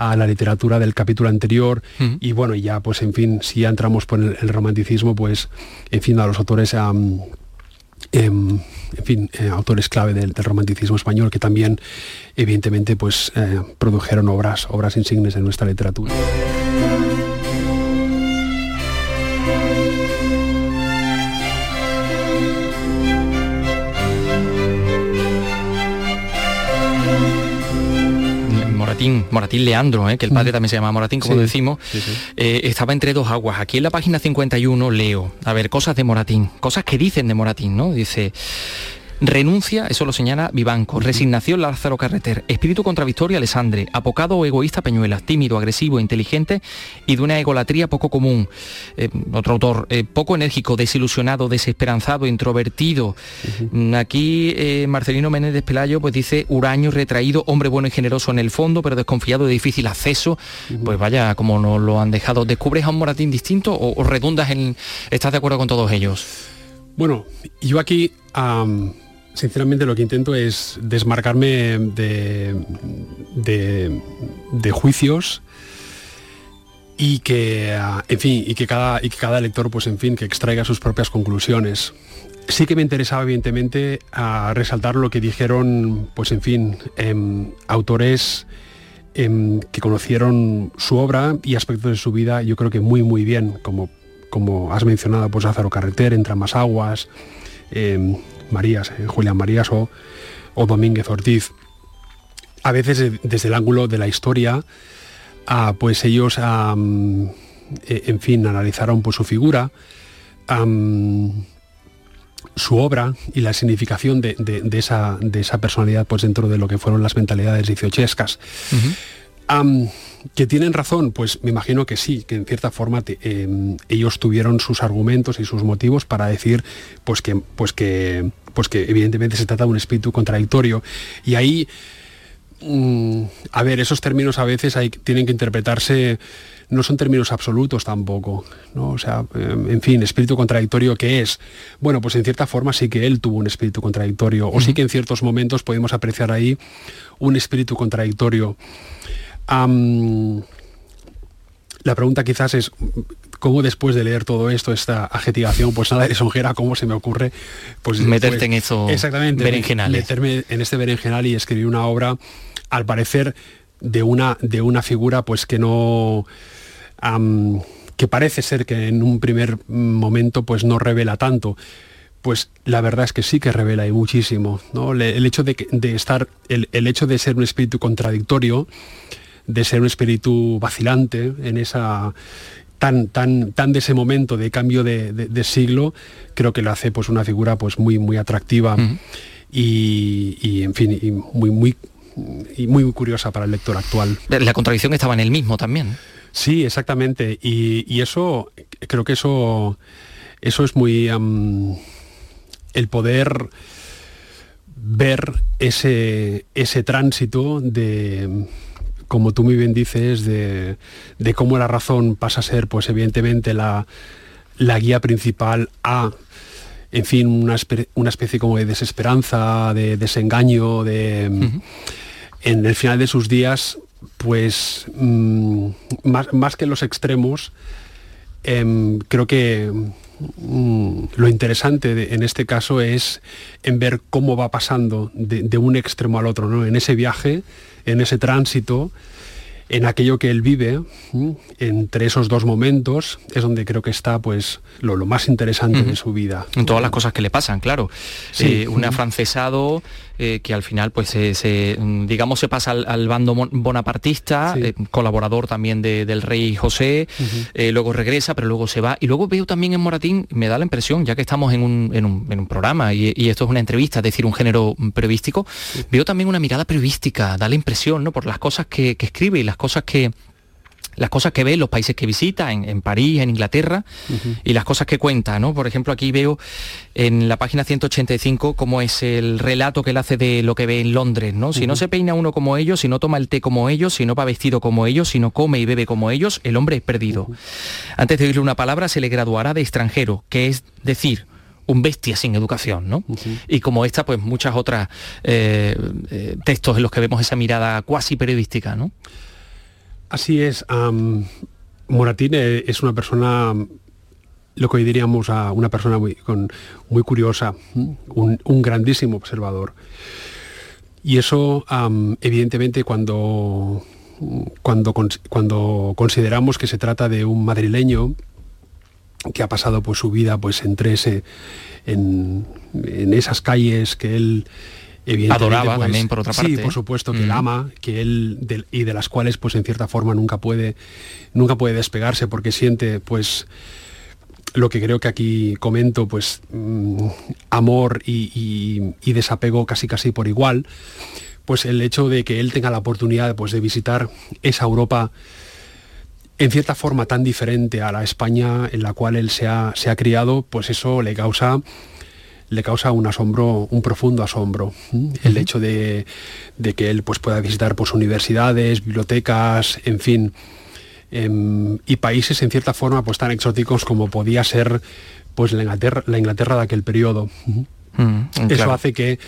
a la literatura del capítulo anterior y bueno, ya pues en fin, si ya entramos por el, romanticismo, pues en fin, a los autores... Em, en fin, eh, autores clave del, romanticismo español que también evidentemente pues eh, produjeron obras, obras insignes en nuestra literatura. Moratín, Leandro, ¿eh? que el padre mm. también se llama Moratín, como decimos, eh, estaba entre dos aguas. Aquí en la página 51 leo, a ver, cosas de Moratín, cosas que dicen de Moratín, ¿no? Dice, Renuncia, eso lo señala Vivanco. Resignación Lázaro Carreter. Espíritu contradictorio Alessandre. Apocado o egoísta Peñuelas. Tímido, agresivo, inteligente y de una egolatría poco común. Eh, otro autor. Eh, poco enérgico, desilusionado, desesperanzado, introvertido. Mm, aquí eh, Marcelino Menéndez Pelayo pues dice huraño, retraído, hombre bueno y generoso en el fondo, pero desconfiado de difícil acceso. Pues vaya, como nos lo han dejado. ¿Descubres a un Moratín distinto o, redundas en... ¿Estás de acuerdo con todos ellos? Bueno, yo aquí sinceramente lo que intento es desmarcarme de, de, juicios y que, en fin, y que, cada, y que cada lector, pues en fin, que extraiga sus propias conclusiones. Sí que me interesaba, evidentemente, a resaltar lo que dijeron, pues en fin, em, autores em, que conocieron su obra y aspectos de su vida, yo creo que muy, muy bien, como, como has mencionado, pues Lázaro Carreter, Entre más aguas, em, Marías, eh, Julián Marías o, Domínguez Ortiz. A veces eh, desde el ángulo de la historia, ah, pues ellos, eh, en fin, analizaron pues, su figura, su obra y la significación de, esa, de esa personalidad pues dentro de lo que fueron las mentalidades dieciochescas. ¿Que tienen razón? Pues me imagino que sí, que en cierta forma em, ellos tuvieron sus argumentos y sus motivos para decir pues que, pues que, pues que evidentemente se trata de un espíritu contradictorio. Y ahí, mm, a ver, esos términos a veces hay, tienen que interpretarse no son términos absolutos tampoco, ¿no? O sea, em, en fin, espíritu contradictorio, ¿qué es? Bueno, pues en cierta forma sí que él tuvo un espíritu contradictorio, o sí que en ciertos momentos podemos apreciar ahí un espíritu contradictorio. La pregunta quizás es, ¿cómo después de leer todo esto, esta adjetivación, pues nada de sonjera, cómo se me ocurre? Pues, Meterte en eso exactamente, berenjenales. Meterme en este berenjenal y escribir una obra, al parecer, de una, de una figura pues que no que parece ser que en un primer momento pues no revela tanto. Pues la verdad es que sí que revela y muchísimo. ¿no? el hecho de, estar, el, hecho de ser un espíritu contradictorio, de ser un espíritu vacilante en esa tan, tan, tan de ese momento de cambio de, siglo, creo que lo hace pues una figura pues muy, muy atractiva y, en fin, y muy, muy, y muy curiosa para el lector actual. La contradicción estaba en él mismo también. Sí, exactamente. Y, eso, creo que eso, eso es muy... el poder ver ese, ese tránsito de, como tú muy bien dices, de, cómo la razón pasa a ser, pues evidentemente, la, guía principal a, en fin, una, especie como de desesperanza, de desengaño, de... En el final de sus días, pues mm, más, que los extremos, em, creo que mm, lo interesante en este caso es en ver cómo va pasando de, un extremo al otro, ¿no? en ese viaje, en ese tránsito, en aquello que él vive, entre esos dos momentos, es donde creo que está pues lo, más interesante de su vida. En todas las cosas que le pasan, claro. Sí. Eh, un afrancesado eh, que al final pues se, mm, digamos se pasa al, bando bonapartista, eh, colaborador también del rey José, luego regresa, pero luego se va. Y luego veo también en Moratín, me da la impresión, ya que estamos en un, programa y, esto es una entrevista, es decir, un género periodístico, veo también una mirada periodística, da la impresión, ¿no? Por las cosas que, que escribe y las cosas que, las cosas que ve, los países que visita, en, París, en Inglaterra, y las cosas que cuenta, ¿no? Por ejemplo, aquí veo en la página 185 cómo es el relato que él hace de lo que ve en Londres, ¿no? Si no se peina uno como ellos, si no toma el té como ellos, si no va vestido como ellos, si no come y bebe como ellos, el hombre es perdido. Antes de oírle una palabra, se le graduará de extranjero, que es decir, un bestia sin educación, ¿no? Y como esta, pues muchas otras eh, eh, textos en los que vemos esa mirada cuasi periodística, ¿no? Así es. Moratín es una persona, lo que hoy diríamos a una persona muy, curiosa, un, grandísimo observador. Y eso, evidentemente, cuando, cuando, cuando consideramos que se trata de un madrileño que ha pasado pues, su vida pues, entre ese, en esas calles que él adoraba pues, también por otra parte. Sí, por supuesto que él ama, que él y de las cuales pues en cierta forma nunca puede nunca puede despegarse porque siente pues lo que creo que aquí comento pues mm, amor y, desapego casi casi por igual pues el hecho de que él tenga la oportunidad pues de visitar esa Europa en cierta forma tan diferente a la España en la cual él se ha, se ha criado pues eso le causa le causa un asombro, un profundo asombro. El hecho de, que él pues, pueda visitar pues, universidades, bibliotecas, en fin, em, y países en cierta forma pues, tan exóticos como podía ser pues, la, Inglaterra, la Inglaterra de aquel periodo. Mm, Eso hace que,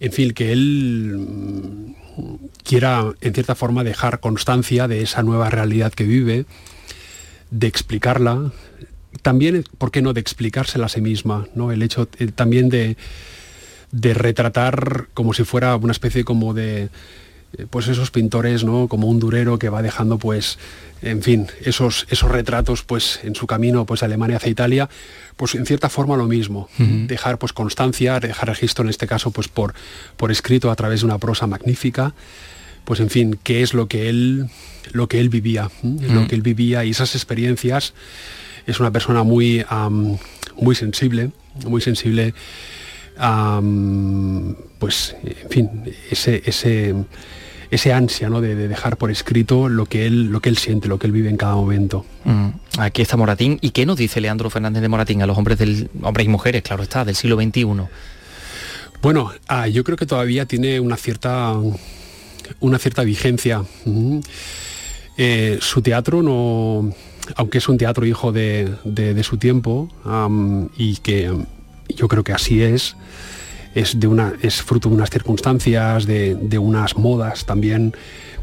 en fin, que él mm, quiera en cierta forma dejar constancia de esa nueva realidad que vive, de explicarla, también, ¿por qué no?, de explicársela a sí misma, ¿no? El hecho eh, también de, de retratar como si fuera una especie como de eh, pues esos pintores, ¿no? Como un durero que va dejando, pues, en fin, esos, esos retratos, pues, en su camino, pues, Alemania hacia Italia, pues, en cierta forma lo mismo. Dejar, pues, constancia, dejar registro, en este caso, pues, por, por escrito a través de una prosa magnífica, pues, en fin, qué es lo que él, lo que él vivía, lo que él vivía y esas experiencias es una persona muy, muy sensible, muy sensible a, pues, en fin, ese, ese, ese ansia ¿no? de, dejar por escrito lo que, él, lo que él siente, lo que él vive en cada momento. Mm, aquí está Moratín. ¿Y qué nos dice Leandro Fernández de Moratín a los hombres, del, hombres y mujeres, claro está, del siglo XXI? Bueno, ah, yo creo que todavía tiene una cierta, una cierta vigencia. Eh, su teatro no, aunque es un teatro hijo de, su tiempo y que yo creo que así es, es, fruto de unas circunstancias, de, unas modas también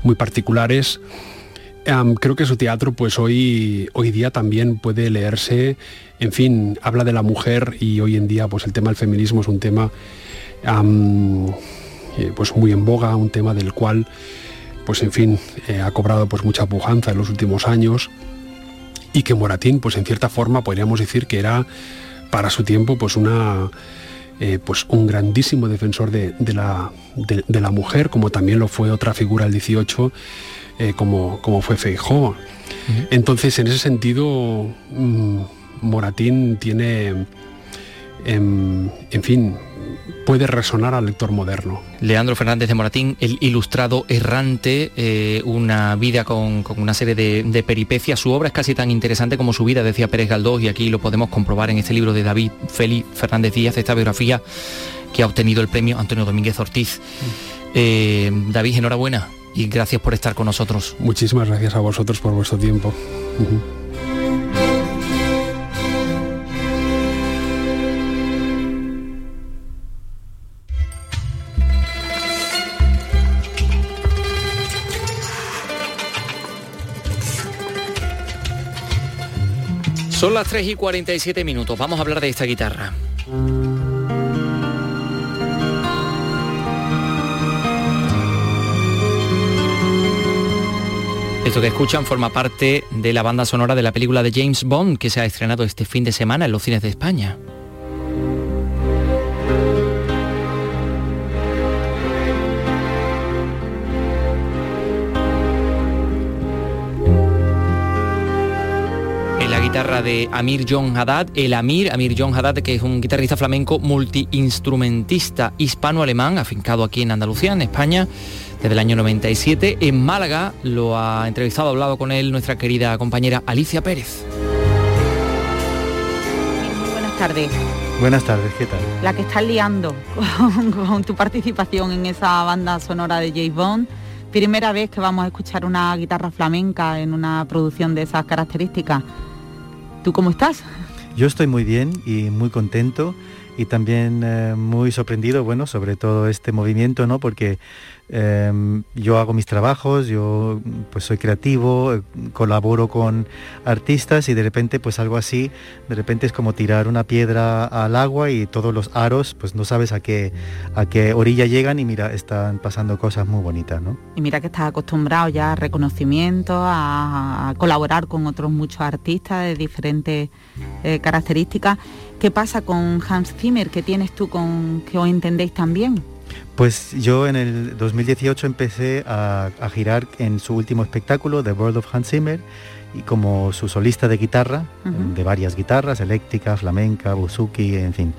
muy particulares. creo que su teatro pues hoy, hoy día también puede leerse, en fin, habla de la mujer y hoy en día pues el tema del feminismo es un tema eh, pues muy en boga, un tema del cual pues en fin eh, ha cobrado pues mucha pujanza en los últimos años y que Moratín, pues en cierta forma podríamos decir que era para su tiempo pues una eh, pues un grandísimo defensor de, la, de, la, mujer, como también lo fue otra figura del 18, eh, como, como fue Feijó. Entonces, en ese sentido, mm, Moratín tiene, em, en fin, puede resonar al lector moderno. Leandro Fernández de Moratín, el ilustrado errante, eh, una vida con, una serie de, peripecias. Su obra es casi tan interesante como su vida, decía Pérez Galdós, y aquí lo podemos comprobar en este libro de David Félix Fernández Díaz, esta biografía que ha obtenido el premio Antonio Domínguez Ortiz. Eh, David, enhorabuena y gracias por estar con nosotros. Muchísimas gracias a vosotros por vuestro tiempo. Son las 3 y 47 minutos. Vamos a hablar de esta guitarra. Esto que escuchan forma parte de la banda sonora de la película de James Bond que se ha estrenado este fin de semana en los cines de España. Guitarra de Amir John Haddad, el Amir, Amir John Haddad, que es un guitarrista flamenco multiinstrumentista hispano-alemán, afincado aquí en Andalucía, en España, desde el año 97. En Málaga lo ha entrevistado, ha hablado con él nuestra querida compañera Alicia Pérez. Muy buenas tardes. Buenas tardes, ¿qué tal? La que estás liando con, tu participación en esa banda sonora de James Bond. Primera vez que vamos a escuchar una guitarra flamenca en una producción de esas características. ¿Tú cómo estás? Yo estoy muy bien y muy contento y también eh, muy sorprendido, bueno, sobre todo este movimiento, ¿no? Porque em, yo hago mis trabajos, yo pues soy creativo, eh, colaboro con artistas y de repente pues algo así, de repente es como tirar una piedra al agua y todos los aros, pues no sabes a qué, a qué orilla llegan y mira, están pasando cosas muy bonitas, ¿no? Y mira que estás acostumbrado ya a reconocimiento, a, colaborar con otros muchos artistas de diferentes eh, características. ¿Qué pasa con Hans Zimmer? ¿Qué tienes tú con que os entendéis también? Pues yo en el 2018 empecé a, girar en su último espectáculo, The World of Hans Zimmer, y como su solista de guitarra, de varias guitarras, eléctrica, flamenca, buzuki, en fin.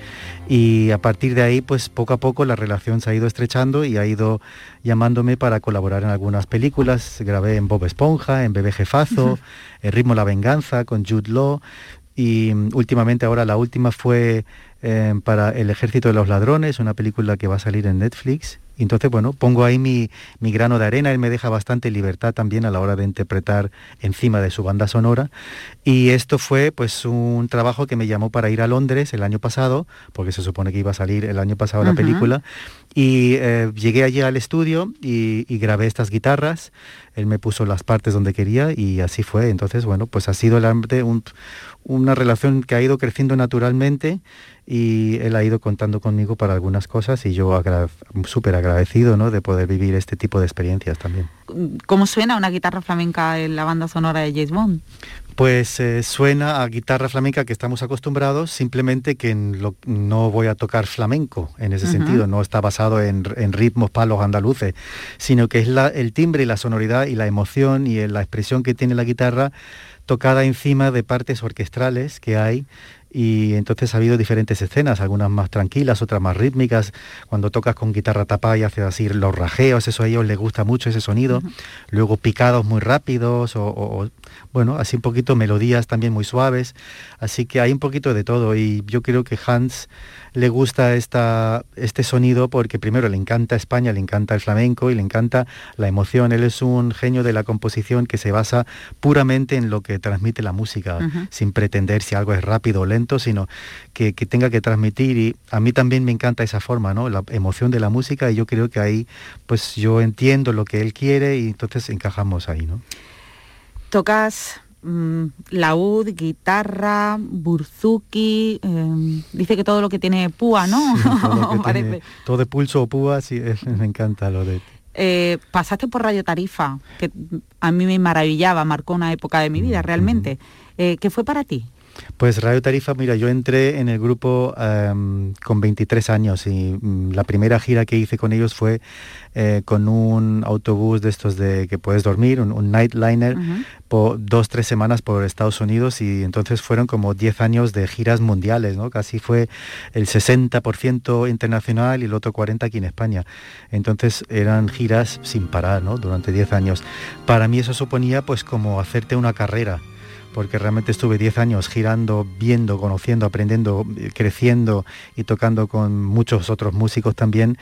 Y a partir de ahí, pues poco a poco la relación se ha ido estrechando y ha ido llamándome para colaborar en algunas películas. Grabé en Bob Esponja, en Bebé Jefazo, El ritmo La Venganza con Jude Law y mm, últimamente ahora la última fue eh, para El Ejército de los Ladrones, una película que va a salir en Netflix. entonces, bueno, pongo ahí mi, mi, grano de arena, él me deja bastante libertad también a la hora de interpretar encima de su banda sonora. Y esto fue pues un trabajo que me llamó para ir a Londres el año pasado, porque se supone que iba a salir el año pasado la película. Y eh, llegué allí al estudio y, y grabé estas guitarras él me puso las partes donde quería y así fue. Entonces, bueno, pues ha sido un, una relación que ha ido creciendo naturalmente y él ha ido contando conmigo para algunas cosas y yo súper agradecido ¿no? de poder vivir este tipo de experiencias también. ¿Cómo suena una guitarra flamenca en la banda sonora de James Bond? Pues eh, suena a guitarra flamenca que estamos acostumbrados, simplemente que no voy a tocar flamenco en ese sentido, no está basado en, ritmos palos andaluces, sino que es el timbre y la sonoridad y la emoción y la expresión que tiene la guitarra tocada encima de partes orquestrales que hay y entonces ha habido diferentes escenas, algunas más tranquilas, otras más rítmicas, cuando tocas con guitarra tapada y haces así los rajeos, eso a ellos les gusta mucho ese sonido, luego picados muy rápidos o, bueno, así un poquito melodías también muy suaves, así que hay un poquito de todo y yo creo que Hans le gusta esta, este sonido porque primero le encanta España, le encanta el flamenco y le encanta la emoción. Él es un genio de la composición que se basa puramente en lo que transmite la música, sin pretender si algo es rápido o lento, sino que, que, tenga que transmitir. Y a mí también me encanta esa forma, ¿no? La emoción de la música y yo creo que ahí pues yo entiendo lo que él quiere y entonces encajamos ahí, ¿no? Tocas Mm, laúd, guitarra, burzuki, em, dice que todo lo que tiene púa, ¿no? [laughs] todo, de pulso o púa, sí, [laughs] me encanta lo de... Eh, pasaste por Radio Tarifa, que a mí me maravillaba, marcó una época de mi vida realmente. Eh, ¿Qué fue para ti? Pues Radio Tarifa, mira, yo entré en el grupo em, con 23 años y mm, la primera gira que hice con ellos fue eh, con un autobús de estos de que puedes dormir, un, nightliner, por dos, tres semanas por Estados Unidos y entonces fueron como 10 años de giras mundiales, ¿no? Casi fue el 60% internacional y el otro 40% aquí en España. Entonces eran giras sin parar, ¿no? Durante 10 años. Para mí eso suponía pues como hacerte una carrera porque realmente estuve 10 años girando, viendo, conociendo, aprendiendo, creciendo y tocando con muchos otros músicos también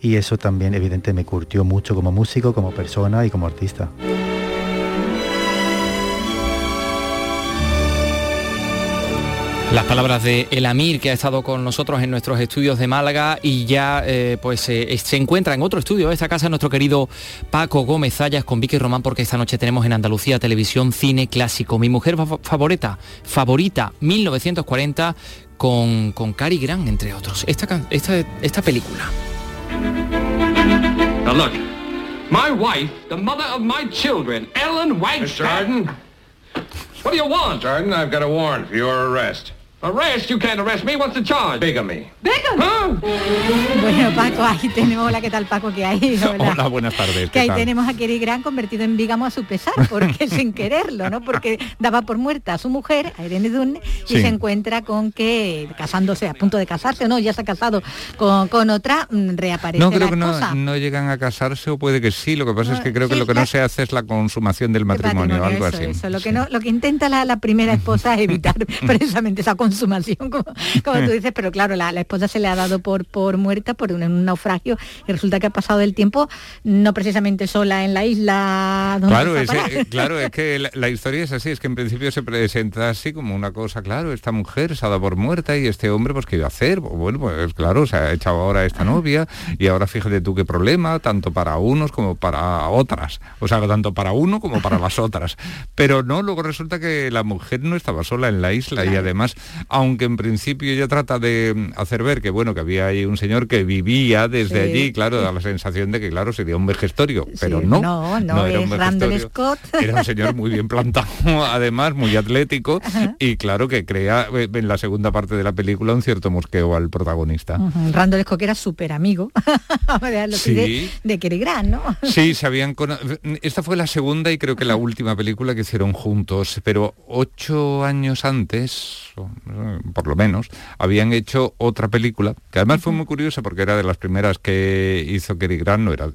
y eso también evidentemente me curtió mucho como músico, como persona y como artista. Las palabras de El Amir, que ha estado con nosotros en nuestros estudios de Málaga y ya eh, pues eh, se encuentra en otro estudio de esta casa nuestro querido Paco Gómez Zayas con Vicky Román, porque esta noche tenemos en Andalucía Televisión Cine Clásico. Mi mujer favorita, favorita, 1940, con, con Cary Grant, entre otros. Esta, esta, esta película. Now look, my wife, the mother of my children, Ellen Wagstaff... Mr. What do you want? Jordan, I've got a warrant for your arrest. Arrest? You can't arrest me. What's the charge? Bigamy. Bigamy. Bueno, Paco, ahí tenemos, hola, ¿qué tal Paco? ¿Qué hay? [laughs] Hola, hola buenas tardes. Que ahí tenemos a Kerry Grant convertido en bígamo a su pesar, [laughs] porque sin quererlo, ¿no? Porque daba por muerta a su mujer, a Irene Dunne, y se encuentra con que, casándose, a punto de casarse, o no, ya se ha casado con, con otra, mm, reaparece No, creo que no, no, llegan a casarse, o puede que sí, lo que pasa es que creo que lo que no se hace es la consumación del matrimonio, algo así. Eso. Lo, que no, lo que intenta la, la primera esposa es evitar [laughs] precisamente esa consumación consumación, como, tú dices, pero claro, la, esposa se le ha dado por, por muerta por un, naufragio y resulta que ha pasado el tiempo no precisamente sola en la isla. claro, es, eh, claro, es que la, historia es así, es que en principio se presenta así como una cosa, claro, esta mujer se ha dado por muerta y este hombre, pues, ¿qué iba a hacer? Bueno, pues claro, se ha echado ahora esta novia y ahora fíjate tú qué problema, tanto para unos como para otras, o sea, tanto para uno como para las otras. Pero no, luego resulta que la mujer no estaba sola en la isla y además aunque en principio ya trata de hacer ver que bueno, que había ahí un señor que vivía desde allí, claro, da la sensación de que claro, sería un vejestorio, pero no, no, no, era un Randall Scott. Era un señor muy bien plantado, [laughs] además, muy atlético, y claro que crea eh, en la segunda parte de la película un cierto mosqueo al protagonista. Randall Scott era súper amigo [laughs] de, de Cary Grant, ¿no? Sí, se habían esta fue la segunda y creo que la última película que hicieron juntos, pero ocho años antes, por lo menos, habían hecho otra película, que además fue muy curiosa porque era de las primeras que hizo Kerry Grant, no era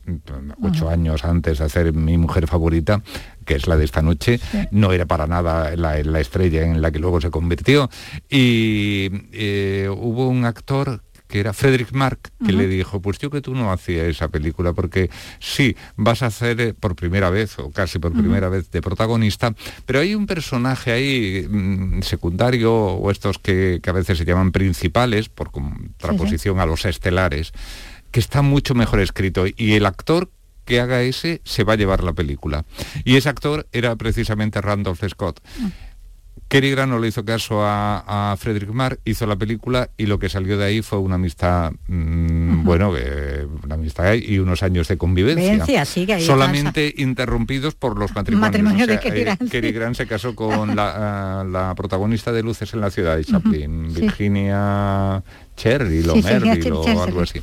ocho años antes de hacer Mi Mujer Favorita, que es la de esta noche, no era para nada la, estrella en la que luego se convirtió. Y eh, hubo un actor que era Frederick Mark, que le dijo, pues yo que tú no hacías esa película, porque sí, vas a hacer eh, por primera vez, o casi por primera vez, de protagonista, pero hay un personaje ahí mm, secundario, o estos que, a veces se llaman principales, por contraposición a los estelares, que está mucho mejor escrito. Y el actor que haga ese se va a llevar la película. Y ese actor era precisamente Randolph Scott. Mm. Kerry Grant no le hizo caso a, Frederick Marr, hizo la película y lo que salió de ahí fue una amistad mm, bueno, una amistad y unos años de convivencia. solamente interrumpidos por los matrimonios. de Kerry Grant. se casó con la, [laughs] la, protagonista de Luces en la ciudad de Chaplin, Virginia Cheryl o Merrill o algo así.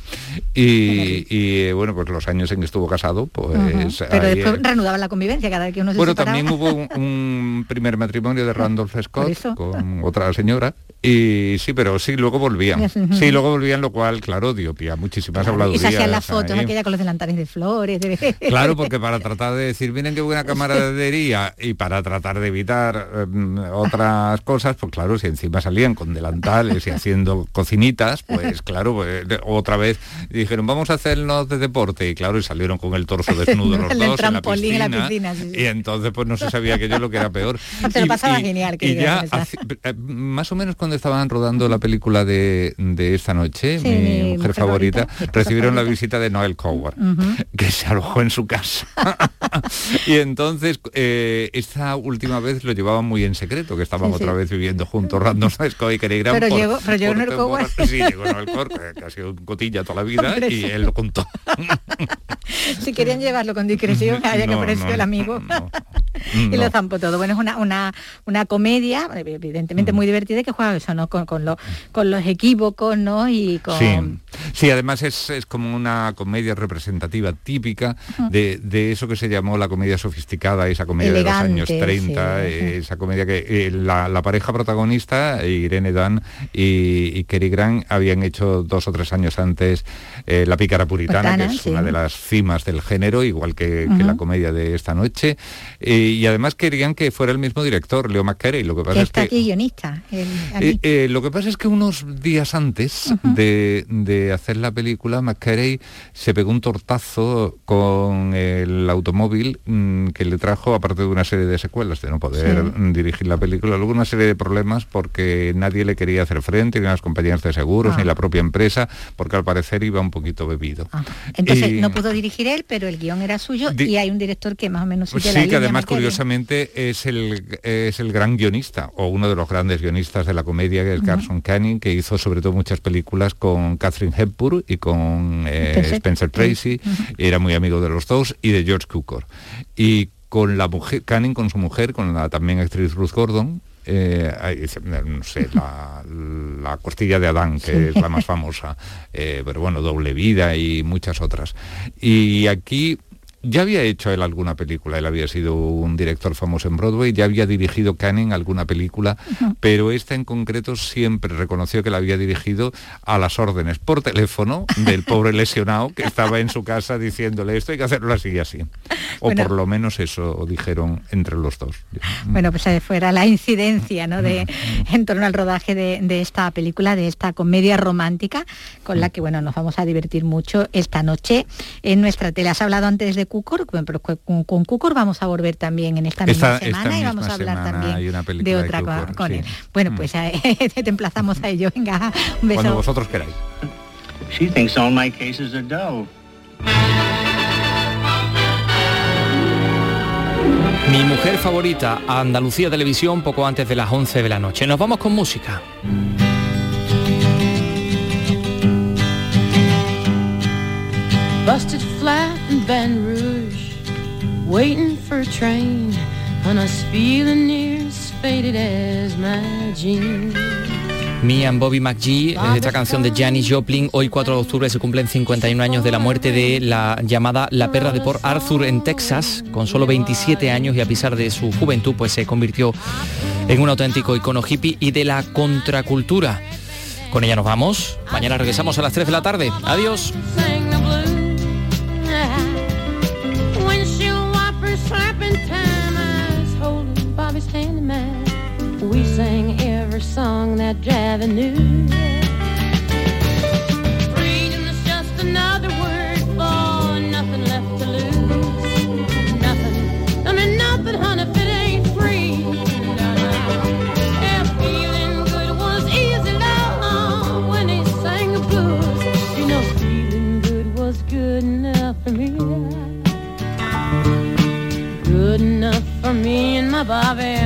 Y, y, bueno, pues los años en que estuvo casado, pues... Pero después reanudaban la convivencia cada vez que uno se Bueno, también hubo [laughs] un, primer matrimonio de Randolph Scott con otra señora y sí, pero sí, luego volvían. Sí, luego volvían, lo cual, claro, dio pie a muchísimas habladurías. Y se las fotos aquella con los delantares de flores. [laughs] Claro, porque para tratar de decir, miren qué buena camaradería y para tratar de evitar em, otras cosas, pues claro, si encima salían con delantales y haciendo cocinitas, pues claro, pues, otra vez dijeron, vamos a hacernos de deporte. Y claro, y salieron con el torso desnudo los [laughs] dos en la piscina. y entonces pues no se sabía que yo lo que era peor. Se lo pasaba genial. y ya, eh, más o menos cuando estaban rodando la película de, esta noche, mi, mujer, favorita, [laughs] recibieron la visita de Noel Coward, que se alojó en su casa. [laughs] y entonces, eh, esta última vez lo llevaban muy en secreto, que estaban otra vez viviendo juntos Random Scott y Grant. Pero, llegó, pero llegó Noel Coward. [laughs] Sí, llegó Noel Coward, que ha sido un cotilla toda la vida, y él lo contó. si querían llevarlo con discreción, haya que apareció el amigo. y lo zampó todo. Bueno, es una, una, una comedia, evidentemente muy divertida, que juega con, con, los equívocos, ¿no? Y con... Sí, además es, como una comedia representativa típica de, eso que se llamó la comedia sofisticada, esa comedia de los años 30, esa comedia que eh, la, pareja protagonista, Irene Dan y, y Kerry Grant, habían hecho dos o tres años antes eh, La pícara puritana, que es una de las cimas del género, igual que, la comedia de esta noche. y además querían que fuera el mismo director, Leo McCarey. Lo que pasa es que... aquí guionista. Eh, eh, lo que pasa es que unos días antes de, hacer la película, McCarey se pegó un tortazo con el automóvil mm, que le trajo, aparte de una serie de secuelas, de no poder dirigir la película, luego una serie de problemas porque nadie le quería hacer frente, ni las compañías de seguros, ni ah. la propia empresa, porque al parecer iba un poquito bebido. Ah. Entonces no pudo dirigir él, pero el guion era suyo y hay un director que más o menos Sí, que además curiosamente es el, es el gran guionista, o uno de los grandes guionistas de la comedia que es Carson Canning, que hizo sobre todo muchas películas con Catherine Hepburn y con eh, Spencer Tracy, era muy amigo de los dos, y de George Cukor. Y con la mujer, Canning con su mujer, con la también actriz Ruth Gordon, eh, no sé, la, costilla de Adán, que es la más famosa, eh, pero bueno, doble vida y muchas otras. Y aquí ya había hecho él alguna película, él había sido un director famoso en Broadway, ya había dirigido Canning alguna película, pero esta en concreto siempre reconoció que la había dirigido a las órdenes por teléfono del pobre lesionado que estaba en su casa diciéndole esto hay que hacerlo así y así. O por lo menos eso dijeron entre los dos. Bueno, pues eh, fuera la incidencia ¿no? de, en torno al rodaje de, esta película, de esta comedia romántica, con la que bueno, nos vamos a divertir mucho esta noche en nuestra tele. Has hablado antes de Cucor, pero con, Cucor vamos a volver también en esta misma semana y vamos a hablar también de otra con él. Bueno, mm. pues [laughs] te emplazamos a ello. Venga, un beso. Cuando vosotros queráis. She thinks all my cases are dull. Mi mujer favorita, Andalucía Televisión, poco antes de las 11 de la noche. Nos vamos con música. Busted flat in Baton Rouge, waiting for a train, and I was feeling near as faded as my jeans. Me and Bobby McGee, esta canción de Janis Joplin. Hoy 4 de octubre se cumplen 51 años de la muerte de la llamada La Perra de Port Arthur en Texas, con solo 27 años y a pesar de su juventud, pues se convirtió en un auténtico icono hippie y de la contracultura. Con ella nos vamos. Mañana regresamos a las 3 de la tarde. Adiós. That Javi knew. Freedom is just another word for nothing left to lose. Nothing, I mean nothing, honey, if it ain't free. Feeling good was easy, love, when he sang the blues. You know, feeling good was good enough for me. Good enough for me and my Bobby.